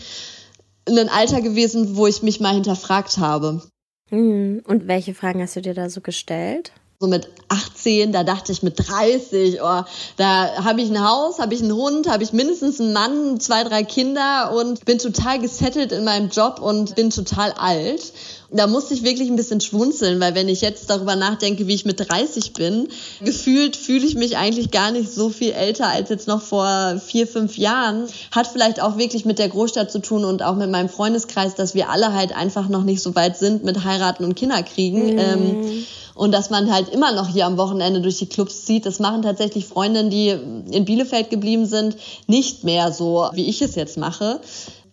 ein Alter gewesen, wo ich mich mal hinterfragt habe. Mhm. Und welche Fragen hast du dir da so gestellt? So mit 18, da dachte ich mit 30, oh, da habe ich ein Haus, habe ich einen Hund, habe ich mindestens einen Mann, zwei, drei Kinder und bin total gesettelt in meinem Job und bin total alt. Da musste ich wirklich ein bisschen schwunzeln, weil wenn ich jetzt darüber nachdenke, wie ich mit 30 bin, gefühlt fühle ich mich eigentlich gar nicht so viel älter als jetzt noch vor vier, fünf Jahren. Hat vielleicht auch wirklich mit der Großstadt zu tun und auch mit meinem Freundeskreis, dass wir alle halt einfach noch nicht so weit sind mit heiraten und Kinder kriegen. Mhm. Ähm, und dass man halt immer noch hier am Wochenende durch die Clubs zieht. Das machen tatsächlich Freundinnen, die in Bielefeld geblieben sind, nicht mehr so, wie ich es jetzt mache.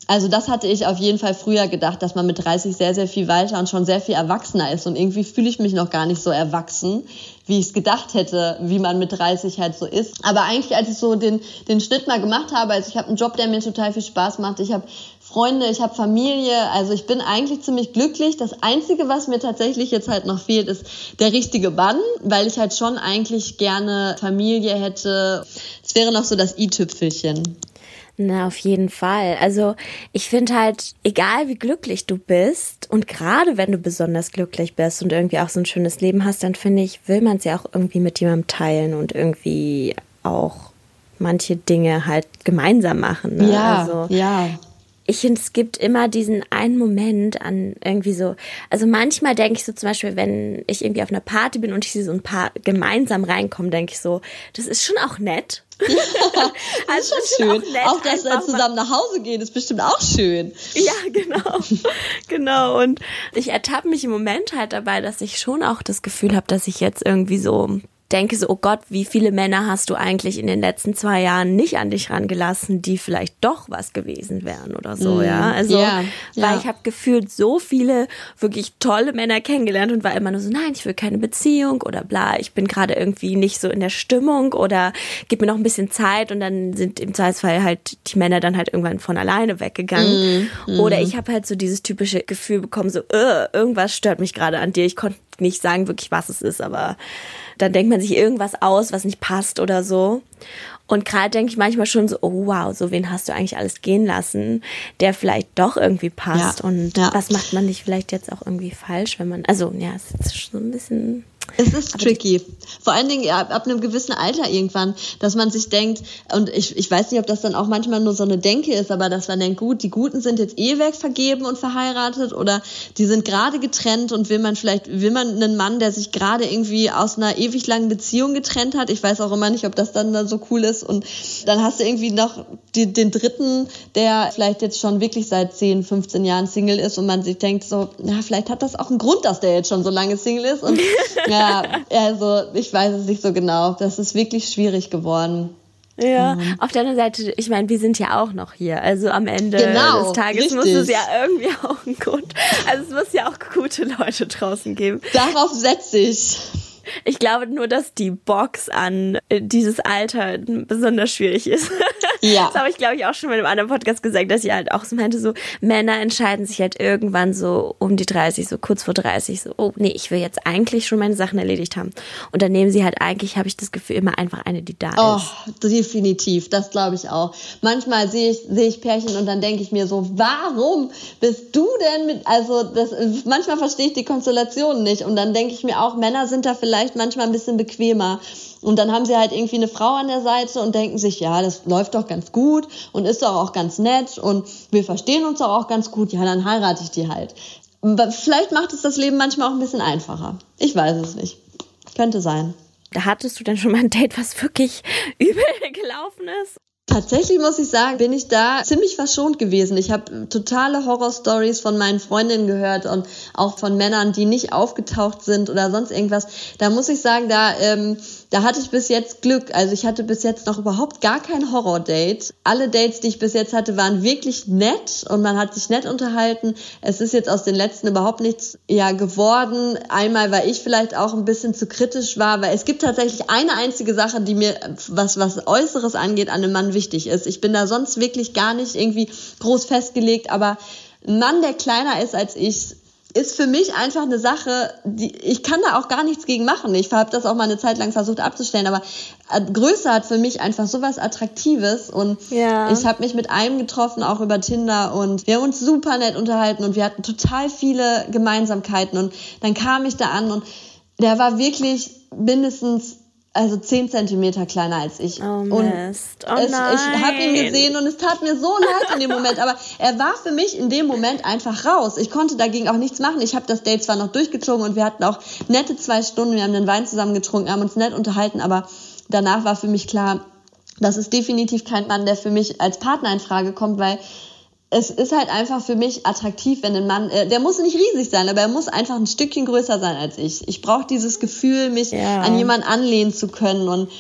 Also das hatte ich auf jeden Fall früher gedacht, dass man mit 30 sehr, sehr viel weiter und schon sehr viel erwachsener ist. Und irgendwie fühle ich mich noch gar nicht so erwachsen, wie ich es gedacht hätte, wie man mit 30 halt so ist. Aber eigentlich, als ich so den, den Schnitt mal gemacht habe, also ich habe einen Job, der mir total viel Spaß macht. Ich habe Freunde, ich habe Familie, also ich bin eigentlich ziemlich glücklich. Das Einzige, was mir tatsächlich jetzt halt noch fehlt, ist der richtige Bann, weil ich halt schon eigentlich gerne Familie hätte. Es wäre noch so das i-Tüpfelchen. Na, auf jeden Fall. Also ich finde halt, egal wie glücklich du bist und gerade wenn du besonders glücklich bist und irgendwie auch so ein schönes Leben hast, dann finde ich, will man es ja auch irgendwie mit jemandem teilen und irgendwie auch manche Dinge halt gemeinsam machen. Ne? Ja, also, ja ich finde, es gibt immer diesen einen Moment an irgendwie so, also manchmal denke ich so zum Beispiel, wenn ich irgendwie auf einer Party bin und ich sehe so ein paar gemeinsam reinkommen, denke ich so, das ist schon auch nett. (laughs) Ja, also ist schon schön. Auch, nett, auch dass wir zusammen nach Hause gehen, ist bestimmt auch schön. Ja, genau. (laughs) genau. Und ich ertappe mich im Moment halt dabei, dass ich schon auch das Gefühl habe, dass ich jetzt irgendwie so denke so, oh Gott, wie viele Männer hast du eigentlich in den letzten zwei Jahren nicht an dich rangelassen, die vielleicht doch was gewesen wären oder so, mm, ja. Also, ja, weil ja. ich habe gefühlt so viele wirklich tolle Männer kennengelernt und war immer nur so, nein, ich will keine Beziehung oder bla, ich bin gerade irgendwie nicht so in der Stimmung oder gib mir noch ein bisschen Zeit und dann sind im Zweifelsfall halt die Männer dann halt irgendwann von alleine weggegangen. Mm, mm. Oder ich habe halt so dieses typische Gefühl bekommen, so, irgendwas stört mich gerade an dir, ich nicht sagen wirklich, was es ist, aber dann denkt man sich irgendwas aus, was nicht passt oder so. Und gerade denke ich manchmal schon so, oh wow, so wen hast du eigentlich alles gehen lassen, der vielleicht doch irgendwie passt. Ja, und ja. was macht man nicht vielleicht jetzt auch irgendwie falsch, wenn man, also ja, es ist so ein bisschen es ist tricky. Vor allen Dingen ab, ab, einem gewissen Alter irgendwann, dass man sich denkt, und ich, ich weiß nicht, ob das dann auch manchmal nur so eine Denke ist, aber dass man denkt, gut, die Guten sind jetzt eh weg vergeben und verheiratet oder die sind gerade getrennt und will man vielleicht, will man einen Mann, der sich gerade irgendwie aus einer ewig langen Beziehung getrennt hat. Ich weiß auch immer nicht, ob das dann, dann so cool ist. Und dann hast du irgendwie noch die, den dritten, der vielleicht jetzt schon wirklich seit 10, 15 Jahren Single ist und man sich denkt so, na, vielleicht hat das auch einen Grund, dass der jetzt schon so lange Single ist. Und (laughs) Ja, also ich weiß es nicht so genau. Das ist wirklich schwierig geworden. Ja, mhm. auf der anderen Seite, ich meine, wir sind ja auch noch hier. Also am Ende genau, des Tages richtig. muss es ja irgendwie (laughs) auch einen Grund. Also es muss ja auch gute Leute draußen geben. Darauf setze ich. Ich glaube nur, dass die Box an äh, dieses Alter besonders schwierig ist. (laughs) Ja. Das habe ich, glaube ich, auch schon mal in einem anderen Podcast gesagt, dass ich halt auch so meinte, so Männer entscheiden sich halt irgendwann so um die 30, so kurz vor 30, so, oh nee, ich will jetzt eigentlich schon meine Sachen erledigt haben. Und dann nehmen sie halt eigentlich, habe ich das Gefühl, immer einfach eine, die da oh, ist. Oh, definitiv, das glaube ich auch. Manchmal sehe ich, sehe ich Pärchen und dann denke ich mir so, warum bist du denn mit, also das, manchmal verstehe ich die Konstellation nicht und dann denke ich mir auch, Männer sind da vielleicht manchmal ein bisschen bequemer. Und dann haben sie halt irgendwie eine Frau an der Seite und denken sich, ja, das läuft doch ganz gut und ist doch auch ganz nett und wir verstehen uns doch auch ganz gut, ja, dann heirate ich die halt. Vielleicht macht es das Leben manchmal auch ein bisschen einfacher. Ich weiß es nicht. Könnte sein. Da hattest du denn schon mal ein Date, was wirklich (laughs) übel gelaufen ist? Tatsächlich muss ich sagen, bin ich da ziemlich verschont gewesen. Ich habe totale Horrorstories von meinen Freundinnen gehört und auch von Männern, die nicht aufgetaucht sind oder sonst irgendwas. Da muss ich sagen, da ähm, da hatte ich bis jetzt Glück. Also ich hatte bis jetzt noch überhaupt gar kein Horror-Date. Alle Dates, die ich bis jetzt hatte, waren wirklich nett und man hat sich nett unterhalten. Es ist jetzt aus den letzten überhaupt nichts ja geworden. Einmal, weil ich vielleicht auch ein bisschen zu kritisch war, weil es gibt tatsächlich eine einzige Sache, die mir was was Äußeres angeht an einem Mann wichtig ist. Ich bin da sonst wirklich gar nicht irgendwie groß festgelegt, aber ein Mann, der kleiner ist als ich, ist für mich einfach eine Sache, die ich kann da auch gar nichts gegen machen. Ich habe das auch mal eine Zeit lang versucht abzustellen, aber äh, Größe hat für mich einfach so was Attraktives und ja. ich habe mich mit einem getroffen, auch über Tinder und wir haben uns super nett unterhalten und wir hatten total viele Gemeinsamkeiten und dann kam ich da an und der war wirklich mindestens also zehn Zentimeter kleiner als ich. Oh, Mist. Oh, es, ich habe ihn gesehen und es tat mir so leid in dem Moment, aber er war für mich in dem Moment einfach raus. Ich konnte dagegen auch nichts machen. Ich habe das Date zwar noch durchgezogen und wir hatten auch nette zwei Stunden, wir haben den Wein zusammen getrunken, haben uns nett unterhalten, aber danach war für mich klar, das ist definitiv kein Mann, der für mich als Partner in Frage kommt, weil es ist halt einfach für mich attraktiv, wenn ein Mann, äh, der muss nicht riesig sein, aber er muss einfach ein Stückchen größer sein als ich. Ich brauche dieses Gefühl, mich ja. an jemanden anlehnen zu können und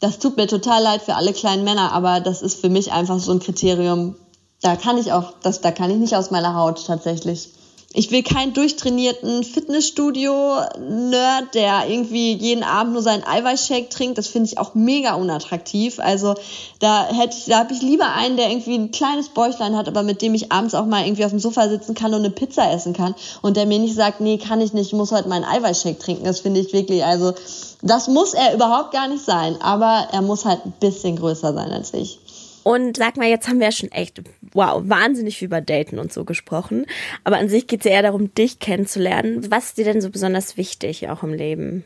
das tut mir total leid für alle kleinen Männer, aber das ist für mich einfach so ein Kriterium. Da kann ich auch, das, da kann ich nicht aus meiner Haut tatsächlich. Ich will keinen durchtrainierten Fitnessstudio-Nerd, der irgendwie jeden Abend nur seinen Eiweißshake trinkt. Das finde ich auch mega unattraktiv. Also da hätte ich, da habe ich lieber einen, der irgendwie ein kleines Bäuchlein hat, aber mit dem ich abends auch mal irgendwie auf dem Sofa sitzen kann und eine Pizza essen kann und der mir nicht sagt, nee, kann ich nicht, ich muss heute meinen Eiweißshake trinken. Das finde ich wirklich, also das muss er überhaupt gar nicht sein, aber er muss halt ein bisschen größer sein als ich. Und sag mal, jetzt haben wir schon echt, wow, wahnsinnig viel über Daten und so gesprochen. Aber an sich geht es ja eher darum, dich kennenzulernen. Was ist dir denn so besonders wichtig auch im Leben?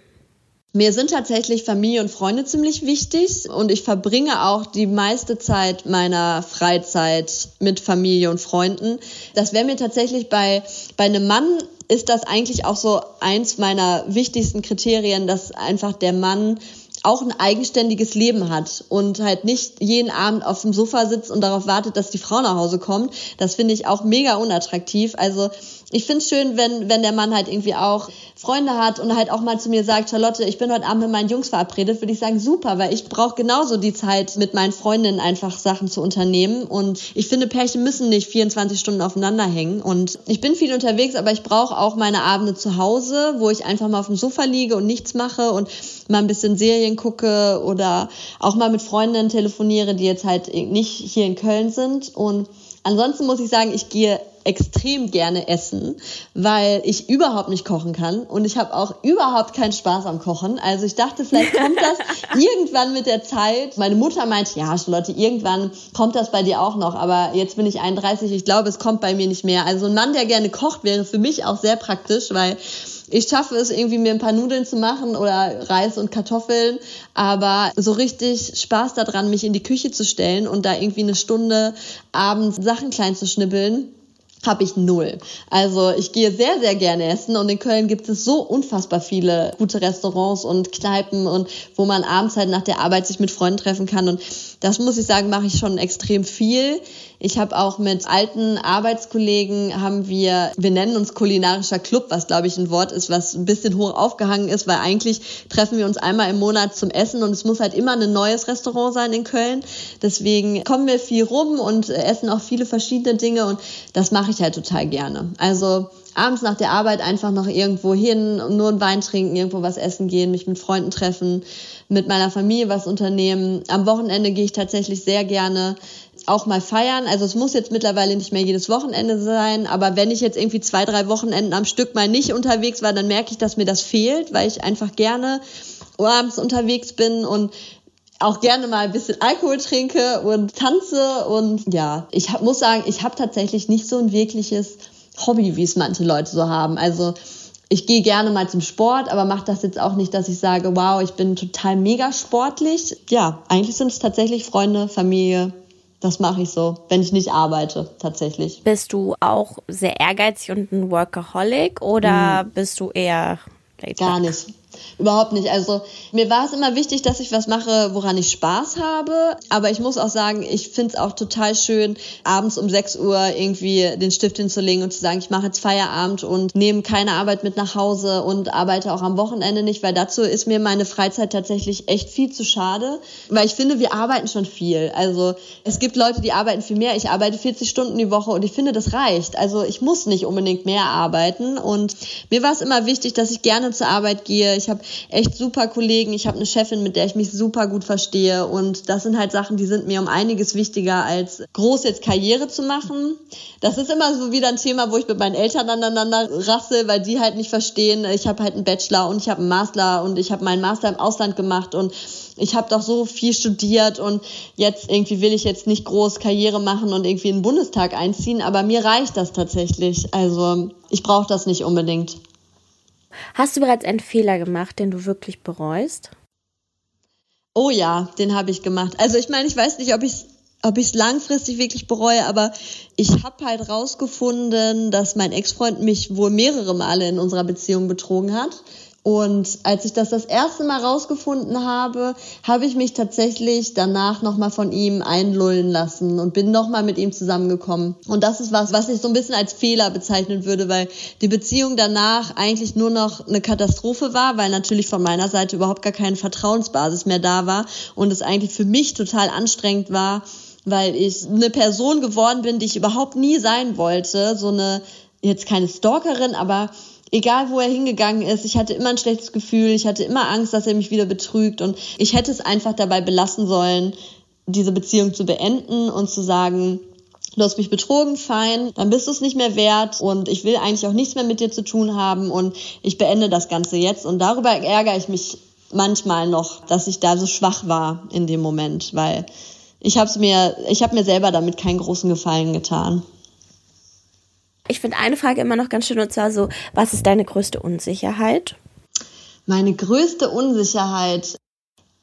Mir sind tatsächlich Familie und Freunde ziemlich wichtig und ich verbringe auch die meiste Zeit meiner Freizeit mit Familie und Freunden. Das wäre mir tatsächlich bei, bei einem Mann ist das eigentlich auch so eins meiner wichtigsten Kriterien, dass einfach der Mann auch ein eigenständiges Leben hat und halt nicht jeden Abend auf dem Sofa sitzt und darauf wartet, dass die Frau nach Hause kommt. Das finde ich auch mega unattraktiv. Also ich finde es schön, wenn, wenn der Mann halt irgendwie auch Freunde hat und halt auch mal zu mir sagt, Charlotte, ich bin heute Abend mit meinen Jungs verabredet, würde ich sagen, super, weil ich brauche genauso die Zeit, mit meinen Freundinnen einfach Sachen zu unternehmen. Und ich finde, Pärchen müssen nicht 24 Stunden aufeinander hängen. Und ich bin viel unterwegs, aber ich brauche auch meine Abende zu Hause, wo ich einfach mal auf dem Sofa liege und nichts mache und mal ein bisschen Serien gucke oder auch mal mit Freundinnen telefoniere, die jetzt halt nicht hier in Köln sind. Und ansonsten muss ich sagen, ich gehe extrem gerne essen, weil ich überhaupt nicht kochen kann und ich habe auch überhaupt keinen Spaß am Kochen. Also ich dachte, vielleicht kommt das (laughs) irgendwann mit der Zeit. Meine Mutter meint, ja, Charlotte, irgendwann kommt das bei dir auch noch, aber jetzt bin ich 31, ich glaube, es kommt bei mir nicht mehr. Also ein Mann, der gerne kocht, wäre für mich auch sehr praktisch, weil ich schaffe es irgendwie mir ein paar Nudeln zu machen oder Reis und Kartoffeln, aber so richtig Spaß daran, mich in die Küche zu stellen und da irgendwie eine Stunde abends Sachen klein zu schnibbeln, habe ich null. Also ich gehe sehr, sehr gerne essen und in Köln gibt es so unfassbar viele gute Restaurants und Kneipen und wo man abends halt nach der Arbeit sich mit Freunden treffen kann und das muss ich sagen, mache ich schon extrem viel. Ich habe auch mit alten Arbeitskollegen haben wir, wir nennen uns kulinarischer Club, was glaube ich ein Wort ist, was ein bisschen hoch aufgehangen ist, weil eigentlich treffen wir uns einmal im Monat zum Essen und es muss halt immer ein neues Restaurant sein in Köln. Deswegen kommen wir viel rum und essen auch viele verschiedene Dinge und das mache ich halt total gerne. Also abends nach der Arbeit einfach noch irgendwo hin, nur einen Wein trinken, irgendwo was essen gehen, mich mit Freunden treffen, mit meiner Familie was unternehmen. Am Wochenende gehe ich tatsächlich sehr gerne auch mal feiern. Also es muss jetzt mittlerweile nicht mehr jedes Wochenende sein, aber wenn ich jetzt irgendwie zwei, drei Wochenenden am Stück mal nicht unterwegs war, dann merke ich, dass mir das fehlt, weil ich einfach gerne abends unterwegs bin und auch gerne mal ein bisschen Alkohol trinke und tanze und ja, ich hab, muss sagen, ich habe tatsächlich nicht so ein wirkliches Hobby, wie es manche Leute so haben. Also ich gehe gerne mal zum Sport, aber mache das jetzt auch nicht, dass ich sage, wow, ich bin total mega sportlich. Ja, eigentlich sind es tatsächlich Freunde, Familie, das mache ich so, wenn ich nicht arbeite, tatsächlich. Bist du auch sehr ehrgeizig und ein Workaholic oder hm. bist du eher Gar nicht. Überhaupt nicht. Also mir war es immer wichtig, dass ich was mache, woran ich Spaß habe. Aber ich muss auch sagen, ich finde es auch total schön, abends um 6 Uhr irgendwie den Stift hinzulegen und zu sagen, ich mache jetzt Feierabend und nehme keine Arbeit mit nach Hause und arbeite auch am Wochenende nicht, weil dazu ist mir meine Freizeit tatsächlich echt viel zu schade. Weil ich finde, wir arbeiten schon viel. Also es gibt Leute, die arbeiten viel mehr. Ich arbeite 40 Stunden die Woche und ich finde, das reicht. Also ich muss nicht unbedingt mehr arbeiten. Und mir war es immer wichtig, dass ich gerne zur Arbeit gehe. Ich habe echt super Kollegen. Ich habe eine Chefin, mit der ich mich super gut verstehe. Und das sind halt Sachen, die sind mir um einiges wichtiger, als groß jetzt Karriere zu machen. Das ist immer so wieder ein Thema, wo ich mit meinen Eltern aneinander rassel, weil die halt nicht verstehen. Ich habe halt einen Bachelor und ich habe einen Master und ich habe meinen Master im Ausland gemacht und ich habe doch so viel studiert und jetzt irgendwie will ich jetzt nicht groß Karriere machen und irgendwie in den Bundestag einziehen, aber mir reicht das tatsächlich. Also ich brauche das nicht unbedingt. Hast du bereits einen Fehler gemacht, den du wirklich bereust? Oh ja, den habe ich gemacht. Also ich meine, ich weiß nicht, ob ich ob ich es langfristig wirklich bereue, aber ich habe halt rausgefunden, dass mein Ex-Freund mich wohl mehrere Male in unserer Beziehung betrogen hat. Und als ich das das erste Mal rausgefunden habe, habe ich mich tatsächlich danach nochmal von ihm einlullen lassen und bin nochmal mit ihm zusammengekommen. Und das ist was, was ich so ein bisschen als Fehler bezeichnen würde, weil die Beziehung danach eigentlich nur noch eine Katastrophe war, weil natürlich von meiner Seite überhaupt gar keine Vertrauensbasis mehr da war und es eigentlich für mich total anstrengend war, weil ich eine Person geworden bin, die ich überhaupt nie sein wollte. So eine, jetzt keine Stalkerin, aber egal wo er hingegangen ist, ich hatte immer ein schlechtes Gefühl, ich hatte immer Angst, dass er mich wieder betrügt und ich hätte es einfach dabei belassen sollen, diese Beziehung zu beenden und zu sagen, du hast mich betrogen, fein, dann bist du es nicht mehr wert und ich will eigentlich auch nichts mehr mit dir zu tun haben und ich beende das Ganze jetzt und darüber ärgere ich mich manchmal noch, dass ich da so schwach war in dem Moment, weil ich habe mir, ich habe mir selber damit keinen großen Gefallen getan. Ich finde eine Frage immer noch ganz schön und zwar so, was ist deine größte Unsicherheit? Meine größte Unsicherheit.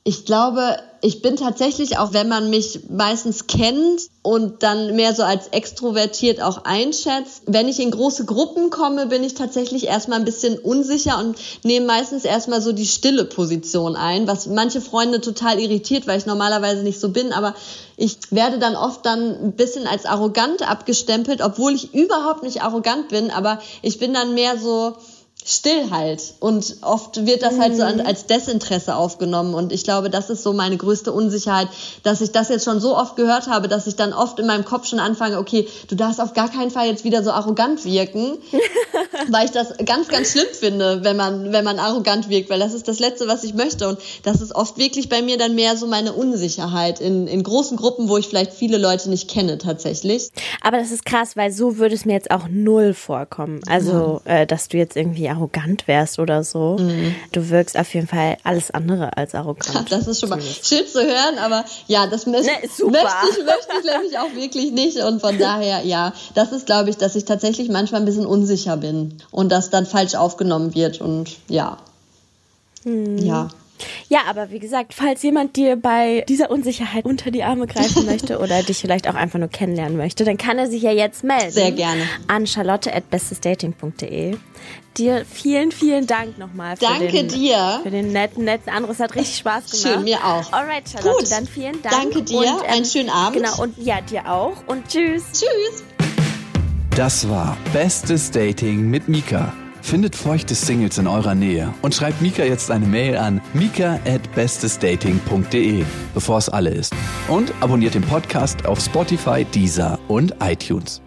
Ich glaube, ich bin tatsächlich, auch wenn man mich meistens kennt und dann mehr so als extrovertiert auch einschätzt, wenn ich in große Gruppen komme, bin ich tatsächlich erstmal ein bisschen unsicher und nehme meistens erstmal so die stille Position ein, was manche Freunde total irritiert, weil ich normalerweise nicht so bin, aber ich werde dann oft dann ein bisschen als arrogant abgestempelt, obwohl ich überhaupt nicht arrogant bin, aber ich bin dann mehr so, Stillheit. Halt. Und oft wird das halt so Mhm. als Desinteresse aufgenommen. Und ich glaube, das ist so meine größte Unsicherheit, dass ich das jetzt schon so oft gehört habe, dass ich dann oft in meinem Kopf schon anfange, okay, du darfst auf gar keinen Fall jetzt wieder so arrogant wirken, (laughs) weil ich das ganz, ganz schlimm finde, wenn man, wenn man arrogant wirkt, weil das ist das Letzte, was ich möchte. Und das ist oft wirklich bei mir dann mehr so meine Unsicherheit in, in großen Gruppen, wo ich vielleicht viele Leute nicht kenne tatsächlich. Aber das ist krass, weil so würde es mir jetzt auch null vorkommen. Also, äh, dass du jetzt irgendwie arrogant wärst oder so. Du wirkst auf jeden Fall alles andere als (laughs) arrogant. Das ist schon mal schön zu hören, aber ja, das möchte, Ne, möchte ich, möchte ich nämlich auch wirklich nicht. Und von daher, ja, das ist, glaube ich, dass ich tatsächlich manchmal ein bisschen unsicher bin und das dann falsch aufgenommen wird. Und ja. Hm. Ja. Ja, aber wie gesagt, falls jemand dir bei dieser Unsicherheit unter die Arme greifen (laughs) möchte oder dich vielleicht auch einfach nur kennenlernen möchte, dann kann er sich ja jetzt melden. Sehr gerne. An charlotte.bestesdating.de. Dir vielen, vielen Dank nochmal für Danke den, dir. für den netten, netten Anruf. Es hat richtig Spaß gemacht. Schön, mir auch. Alright, Charlotte, Gut. dann vielen Dank. Danke dir. Einen schönen Abend. Genau, und ja, dir auch. Und tschüss. Tschüss. Das war Bestes Dating mit Mika. Findet feuchte Singles in eurer Nähe und schreibt Mika jetzt eine Mail an mika at bestesdating.de, bevor es alle ist. Und abonniert den Podcast auf Spotify, Deezer und iTunes.